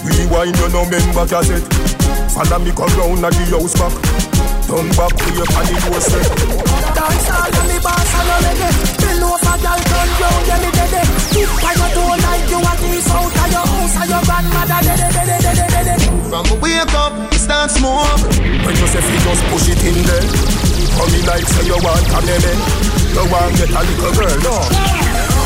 Rewind you no member cassette. Follow me come round at the house back. Turn back to your panty door set. Dance all on the bass and the reggae Bend over, girl, turn round, yeah, me dead Keep on your toe like you a piece out of your house And your grandmother dead, dead, dead, dead, dead, dead From a wake up, start smoke When you say fi just push it in there. Come in like say you want a baby. You want get a little girl, no.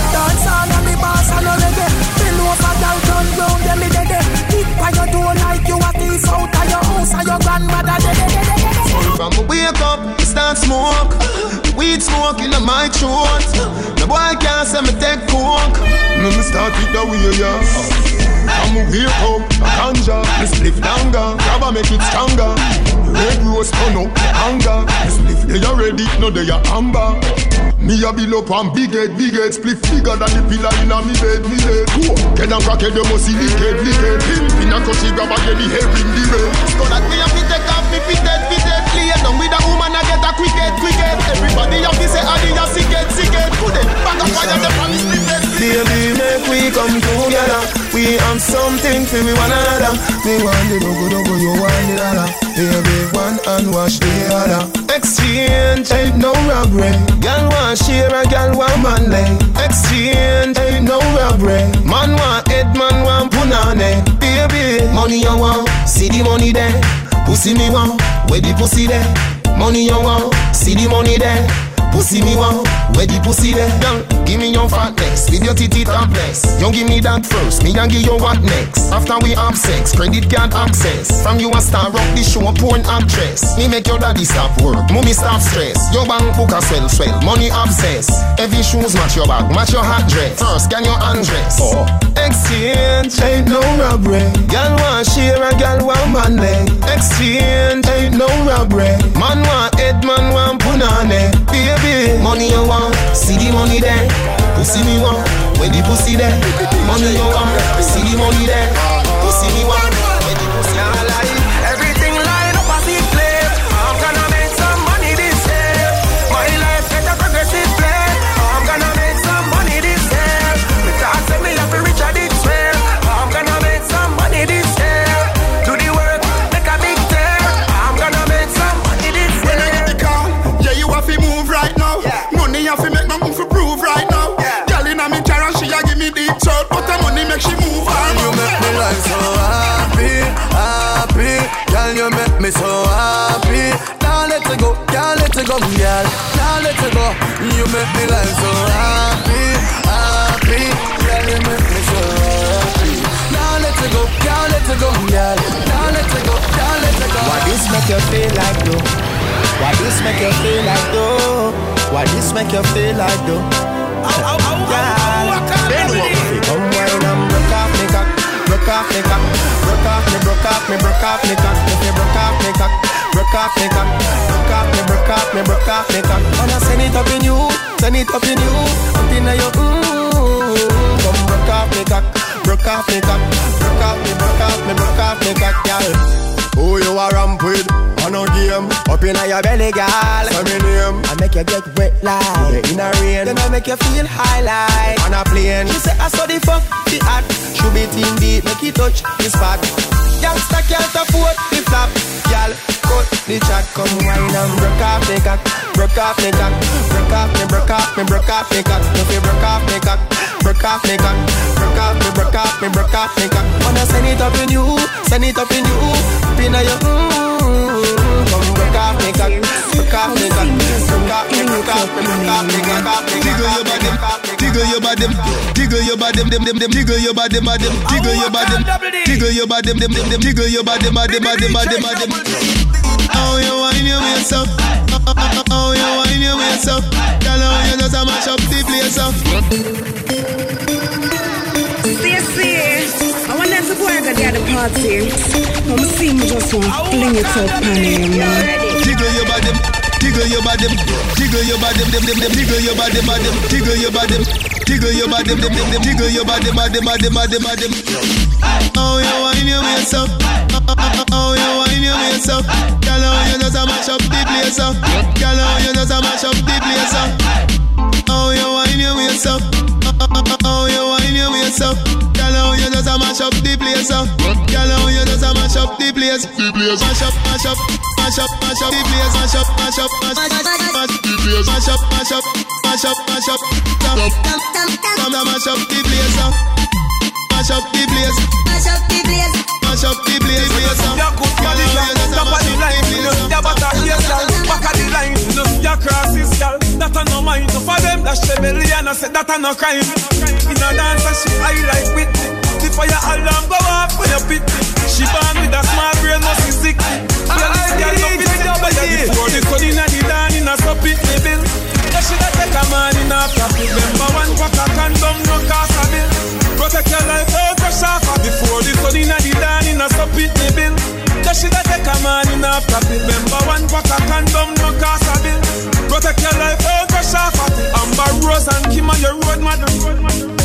Dance on and the boss and no reggae. Bill over down, turn round, them me dead. Kick by your door like you a thief out of your house and your grandmother dead. dead, dead, dead, dead. From me wake up, start smoke. Weed smoke in my throat. The boy can't say me take coke. Me me start it the way yeah. I'm a wake up, a ganja, me spliff longer, grab a make it stronger. Red rose turn up the anger, me spliff they are ready, no they are amber. Me a bill up and big head, big head, spliff bigger than the pillar in a me bed, me bed. Whoa, get down crack head, you must see liquid, liquid. Pin, pin a crush, grab a get the hair in the red. So that me have to take off me fitted, fitted. Lay down with a woman, I get a quick head, quick head. Everybody have to say, Adi, a sick head, sick head. Put it back up, fire, the promise, split head. Baby, make we come together. We have something for one another. Me want the dogo dogo, you want the dollar. Baby, one and wash the other. Exchange ain't no robbery. Girl want share a girl want man lay. Exchange ain't no robbery. Man want head, man want punane. Baby, money you want, see the money there. Pussy me want, where the pussy there. Money you want, see the money there. Pussy me want, where the pussy there? Girl, give me your fatness with your titty topless. You give me that first, me and give you what next. After we have sex, credit card access. From you a star rock the show, porn actress. Me make your daddy stop work, mommy stop stress. Your bank book a swell swell, money obsess. Every shoes match your bag, match your hot dress. First, can your undress? Oh. Exchange ain't no robbery. Girl want share a girl want man leg. Exchange ain't no robbery. Man want head, man want punane. Baby, money you want, see the money there. Pussy me want, where the pussy there. Money you want, see the money there. So happy, happy. Girl, you make me so happy. Can't let it go, can't let it go, girl. Can't let it go. You make me life so happy, happy. Girl, you make me so happy. Can't let it go, can't let it go, girl. Can't let it go, can't let it go. Why this make you feel like though? Why this make you feel like though? Why this make you feel like though? Come broke off me cock, broke off me, broke off me, broke off me cock. If you broke off me cock, broke off me cock, broke off me, broke off me, broke off me cock. I send it up in you, send it up in you, up in your mm. Come broke off me cock, broke off me cock, broke off me, broke off me, broke off me cock, girl. Who you a ramp with? On a game, up in your belly, girl. Say me name. I make you get wet like in a rain. Then I make you feel high like On a plane. She say I saw the fuck, the act Should be team beat, make it touch the spot Youngster can't afford the flap Y'all cut the chat Come wine and broke off me cock Broke off me cock Broke off me, broke off me, broke off me cock you broke off me cock Broke off me cock Broke off me, broke off me, broke off me cock Wanna send it up in you Send it up in you Up in your mm Come broke off me cock Broke off me cock Broke off me, broke off me, broke off me, off Jiggle your body, jiggle your body, jiggle your body, dem dem dem, jiggle your body, body, jiggle your body, jiggle your body, dem dem dem, jiggle your body, body, body, body, body. Oh, you wine your waist up, oh, you wine your waist up, girl, oh, you just mash up the place up. Them party. Come see me just want to fling it up on him, man. Jiggle your body, jiggle your body, jiggle your body, dem dem dem, jiggle your body, body, jiggle your body, jiggle your body, dem dem dem, jiggle your body, body, body, body, body. Oh, you wine your waist up, oh, you wine your waist up, girl, oh, you just a mash up the place up, girl, oh, you just a mash up the place up. Oh, you wine your waist up, oh, you wine your waist up, girl, oh, you just a mash up the place up, girl, oh, you just a mash up the place, the place, mash up, mash up. Mash up, mash up, the place, mash up, mash up, mash up, mash up the place, mash up, mash up, mash up, mash up, come, come, come, mash up the place, up. Mash up the place, mash up the place, mash up the place, place, up. Your good body, top of the line, you know, your butter, yes, girl, back of the line, you know, your crosses, girl, that I no mind, no for them, that's the million and I said that I'm not crying. In a dance, she high like Whitney. The fire alarm go off when you pit me. She born with a small brain, must be sick. Well, this girl no fit sit by her before the sun inna the dawn inna so pit me bill. She da take a man in a profit. Remember one pack of condom no cost a bill. Protect your life, oh, don't crash off before the sun inna the dawn inna so pit me bill. Yeah, she da take a man in a profit. Remember one pack of condom no cost a bill. Protect your life, oh, don't crash off Amber Rose and Kim on your road, madam.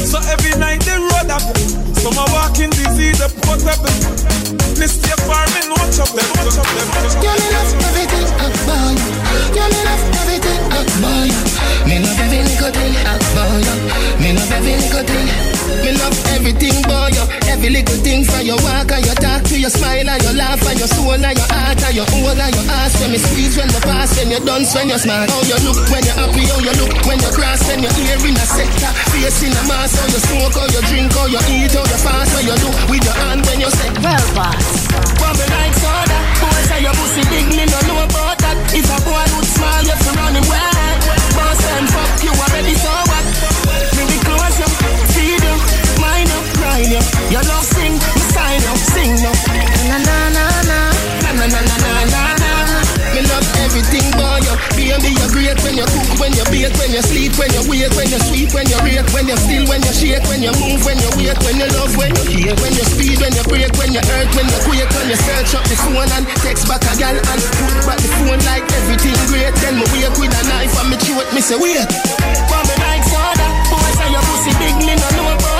So every night they road up. Some are walking disease, the portable. This stay far, me no chop them, chop them, chop them. You me love everything about you. You me love everything about you. Me love every little thing about you. Me love every little thing. Me love everything about you. Every little thing from your walk and your talk to your smile and your laugh and your soul and your heart and your whole and your ass. When me squeeze when you pass, when you dance, when you smile. How you look when you're happy, how you look when you cross, when you're here in a sector. Face in a mask, how you smoke, how you drink, how you eat, how you fast, how you do with your hand when you say, well, boss. Bubble like soda. Boy say your pussy big, me no know about that. If a boy would smile, you fi run him wet. Boss them fuck you already, so Your love sing, me sign you, sing you. Na na na na, na na na na na na na. Me love everything about you. Baby, you're great when you cook, when you bake, when you sleep, when you wake, when you sweet, when you rake, when you still, when you shake, when you move, when you wake, when you love, when you hear, when you speed, when you break, when you hurt, when you quake, when you search up the phone and text back a gal and put back the phone like everything great. Then me wake with a knife and me throat, me say wait. But me like soda, boy say your pussy big, me no know about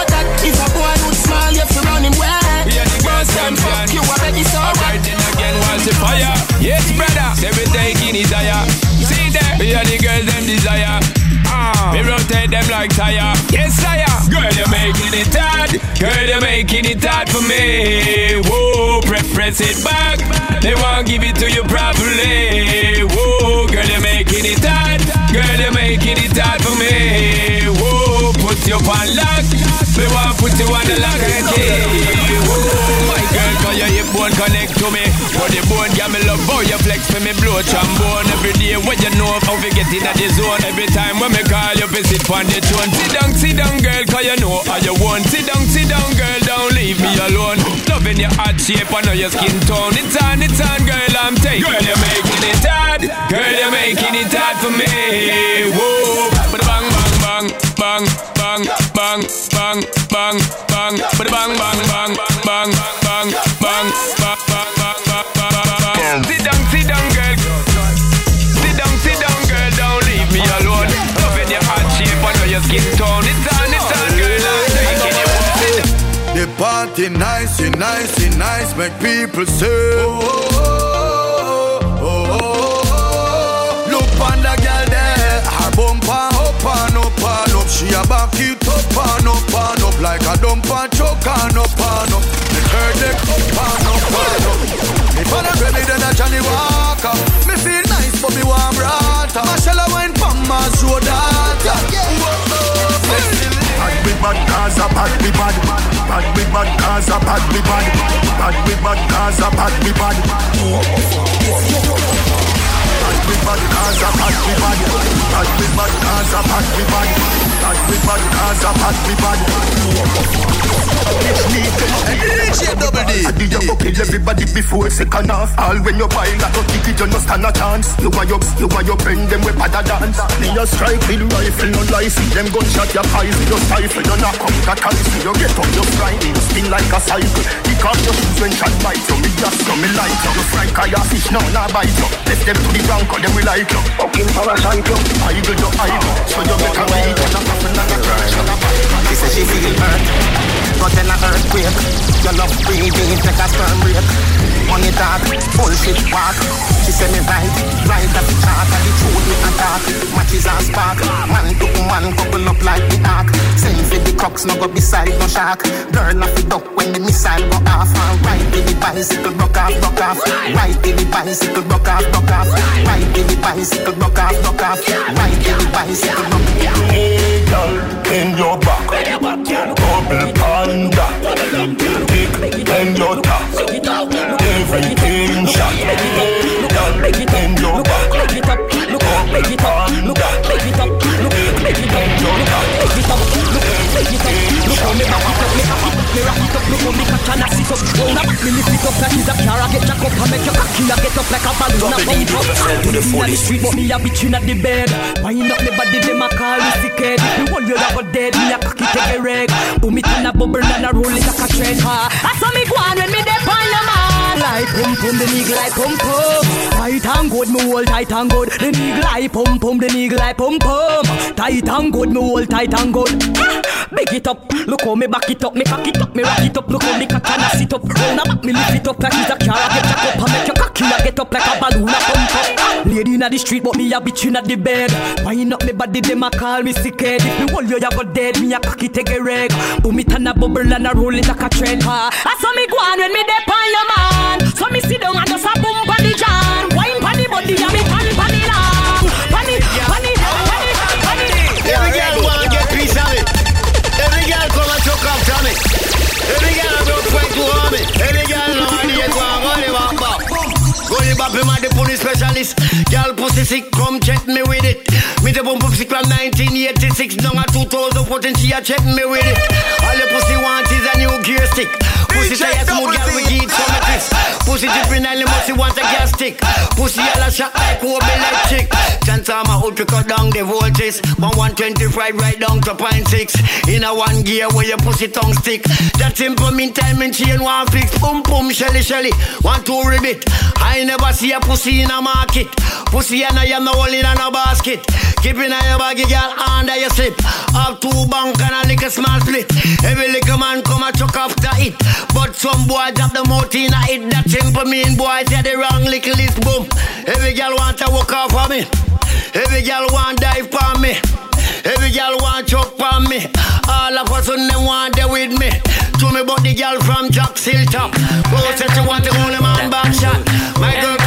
Them fuck you already so Alright then again, what's the fire? Yes, brother, we taking it higher. See there, we are the girls them desire. Ah, we rotate them like tire. Yes, sire. Girl, you're making it hard. Girl, you're making it hard for me. Whoa, press, press it back. They won't give it to you properly. Whoa, girl, you're making it hard. Girl, you're making it hard for me. Whoa, put you on lock. We want put you on the lock and key. My girl, cause your hip bone connect to me. The bone, yeah, me love how you flex for me blow trombone every day. When you know how we get in the zone. Every time when me call you, fi sit on the throne. Sit down, sit down, girl, cause you know how you want. Sit down, sit down, girl, don't leave me alone. Loving your hot shape, I know your skin tone. It's on, it's on, girl, I'm taking. Girl, you're making it hard. Girl, you're making it hard for me. Whoa, but bang, bang, bang, bang, bang, bang, bang, bang, bang, bang, bang, bang, bang, bang, bang, bang, bang, bang, bang, bang, bang, girl. Sit down, sit down, girl. Don't leave me alone. Loving your hot shape, I your skin tone. It's on, it's on, girl. I'm. The party nice, nice, nice, make people say. Oh, oh, oh, oh, oh, oh. Look on the girl there, her bumper up. She a back it up and up and up like a dumper choke and up and up. The her neck up and up and up. I not ready, then I Johnny Walker. Me feel nice, but me warm rata. Marshall wine from my data. Bad we bad Gaza, bad we bad. Bad we bad Gaza, bad we bad. Bad we bad Gaza, bad we bad. Bad we bad Gaza, bad we bad. Bad we bad Gaza, bad we bad. Bad we bad Gaza, bad we bad. DJ Double D. I did you kill everybody before second half. All when you buy like a ticket, you no stand a chance. You want your, you want your friend them with bad dance. Me a strike with rifle, no lie. See them gunshot your eyes, you stifle. You knock up that ice, you get up, you fry. You spin like a cycle. Kick off your shoes when shot bite you. Me just come me light you. You strike a your fish, now nah bite you. Left them to the ground, cause them will like you. Fucking parasite you. Idle you idle. So you make a she said she feel hurt, but then an earthquake. Your love will be take a sperm break. Money talk, bullshit walk. She said me right, right at the chart, at the truth me attack. Matches and spark, man to man couple up like the ark. Send for the crooks, no go beside no shark. Girl off the duck when the missile go off. And right to the bicycle, broke off, broke off. Right to the bicycle, broke off, broke off. Right to the bicycle, broke off, broke off. Right to the bicycle, broke off. In your back, double panda, big in your top, everything shot. Hey girl, in your back, double panda, big in your top. how me back it up, me cock it up, me rock it up, look how me catch and I sit up. Round up, me lift it up like it's a car, I get jack up and make your cocky I get up like a balloon. I pump up. to the the street, but me a bitch inna the bed. Wind up me body, them a call me sickhead. Me hold you, I go dead. Me a cocky take a reg. Boom it and a bubble and a roll it like a. Ha. I saw me go on when me Like pum pum, the nigga like pum pum. Tight and good, me hold tight and good. The nigga like pum pum, the nigga like pum pum. Tight and good, me hold tight and good. Ah, Big it up, look how me back it up, me cock it up, me rock it up, look how me catch and I sit up. Round about me lift it up like it's a car, I get jack up and make your cocky I get up like a balloon, I pump up. Lady inna the street, but me a bitch inna the bed. Wind up me body, them a call me sick head. If me hold you, you go dead. Me a cocky take a reg. Boom it and a bubble and a roll it like a trend. Ha. I saw me go on when me dey on your man. So me sit down and just a boom on the jam. Wine pon the body and me pan pon the lamb. Pon the, pon the, pon the, pon the. Every girl wanna get piece of it. Every girl come and choke up to me. Every girl broke fight to harm me. Every girl know how to get one, go the back back. Go the back, me man the police specialist. Girl pussy sick, come check me with it. Me the bump up sick from 1986 down to 2014. She a check me with it. All the pussy want is a new gear stick. Pussy say a smooth girl we give some a twist. Pussy and the musty want a gas stick. Pussy all a shot like Kobe electric. Transformer out to cut down the voltage. One 125 right down to point six. In a one gear where your pussy tongue stick. That simple mean time and chain one fix. Boom boom shelly shelly. One two ribbit. I never see a pussy in a market. Pussy and I am no hole in a basket. Keep in your baggy girl under your slip. Up two bank and a little small split. Every little man come a chuck after it. But some boy drop the mouth in a it. That simple mean boy say the wrong little list boom. Every girl want to walk off of me. Every girl want dive for me. Every girl want choke for me. All of us on them want there with me. To me but the girl from Jack Hilltop. Oh, Go say she want to the man back shot. My girl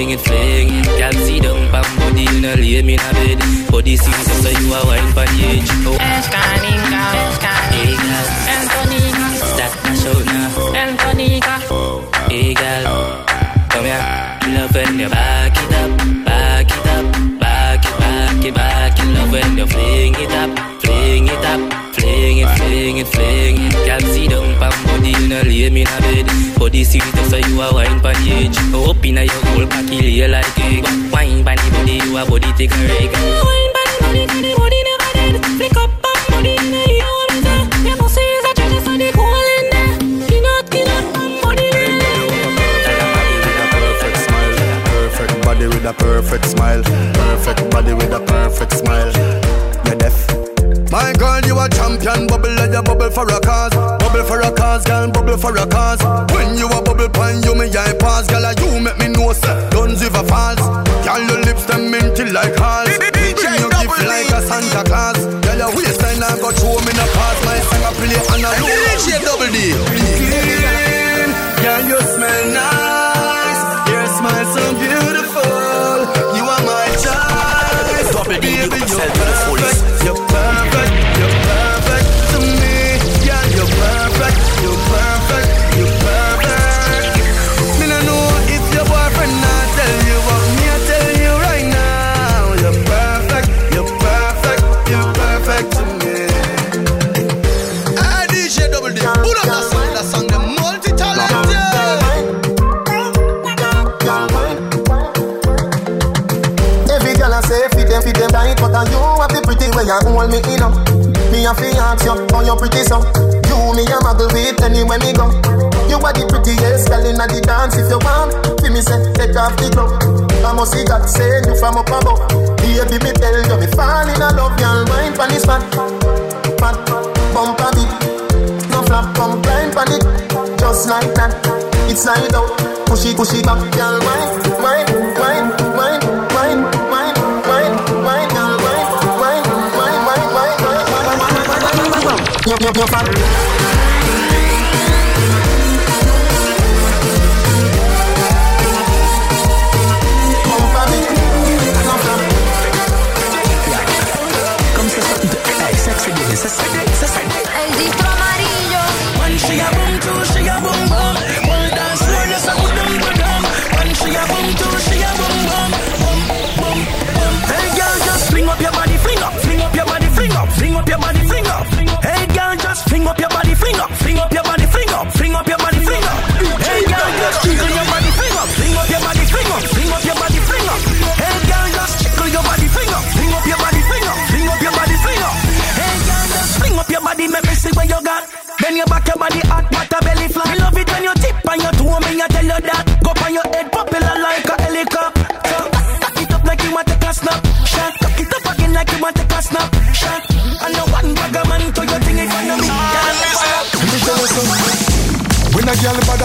fling it, fling it. Girl, see down, bam, body in a lay me in a bed. Body sing so you a wine pon the edge. Oh, Escanica, hey Antonica, that now. Antonica. Oh. Hey girl, come here. Love when you back it up, back it up, back it, back it, back it. Love when you fling it up, fling it up, fling it, fling it, fling it. Girl, see down, pam, body in a lay me in a bed. Body sing so you a wine pon the edge. Go up inna your whole cocky lay like egg. Wine pon the body, you a body take a reg. Wine body, body, body, body never dead. Flick up and body in the ear, what is that? You know, say it's a treasure, so they call in there. Peanut, peanut, body Perfect smile, perfect body with a perfect smile, perfect body with a perfect smile. You're deaf. My girl, you a champion, bubble like you bubble for a cause, bubble for a cause, girl, bubble for a cause. When you a bubble pan, you me eye pass, girl, you make me know say guns if a falls. Girl, your lips them minty like halls. Bring you gift like a Santa Claus. Girl, your waistline I go throw me in a pass. My song a play and a low. DJ Double D. Clean, girl, you smell nice. Your smile so beautiful. You are my choice. Baby, you're perfect. You're perfect. You hold me in Me a fi ask you, how you pretty so You me a muggle with anywhere me go. You are the prettiest girl inna the dance If you want, fi me say, take off the glove I must see God send you from up above. Baby me tell you, me fall in love Y'all mind pon this spot. Fat, bump a bit No flap, come climb pon it. Just like that, it's slide out Push it, push it back, mind, mind, mind, mind, pop, up, pop.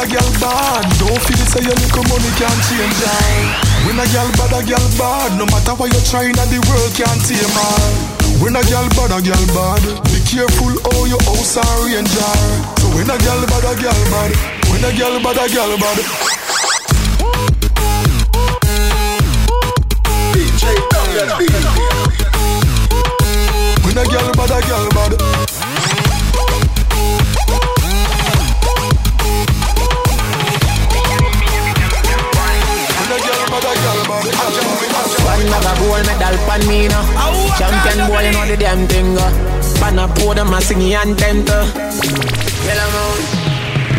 A girl bad. Don't feel it say your little money can't change her. When a girl bad, a girl bad. No matter what you try, in the world can't tame her. When a girl bad, a girl bad. Be careful how your house are ranger. So when a girl bad, a girl bad. When a girl bad, a girl bad. You know the damn thing. Uh. Pan a podium, I sing the anthem. Uh. Yellow moon.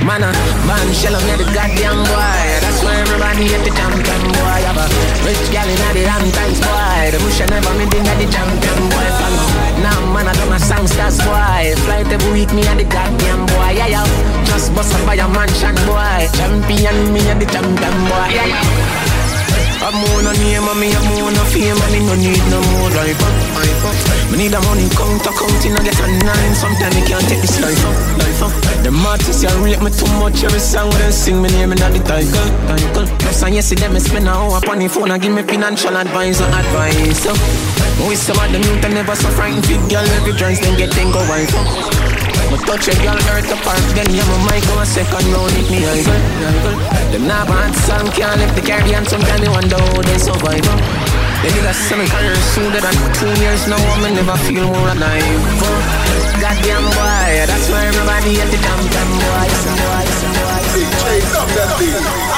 Man, uh, man, shell me the goddamn boy. That's why everybody hate the champion boy. Have a rich gal in the long times boy. The bush never me did the champion boy. Follow. Now man, I do my songsters boy. Flight every week, me and the goddamn boy. Yeah, yeah. Just bust up by a mansion boy. Champion, me and the champion boy. Yeah, yeah. I'm more no name and me have more no fame and me no need no more life Me need a money counter counting and get a nine. Sometimes me can't take this life up, life up. The artists you rate me too much every song when they sing me name in the title, title. Plus and yes, them me spend a hour upon the phone and give me financial advice and advice. Oh. So, we some of them youth that never so frightened big girl every joints then get then go wife up. But touch a girl hurt the park, then yeah, my mic go a second round hit me idle. Them nah bad song can't lift the Caribbean, sometimes they wonder how they survive. Oh. Uh. They niggas seven careers sooner than two years now, I'm never feel more alive. Goddamn boy, that's why everybody at the damn damn boy, boy, boy. DJ, stop that.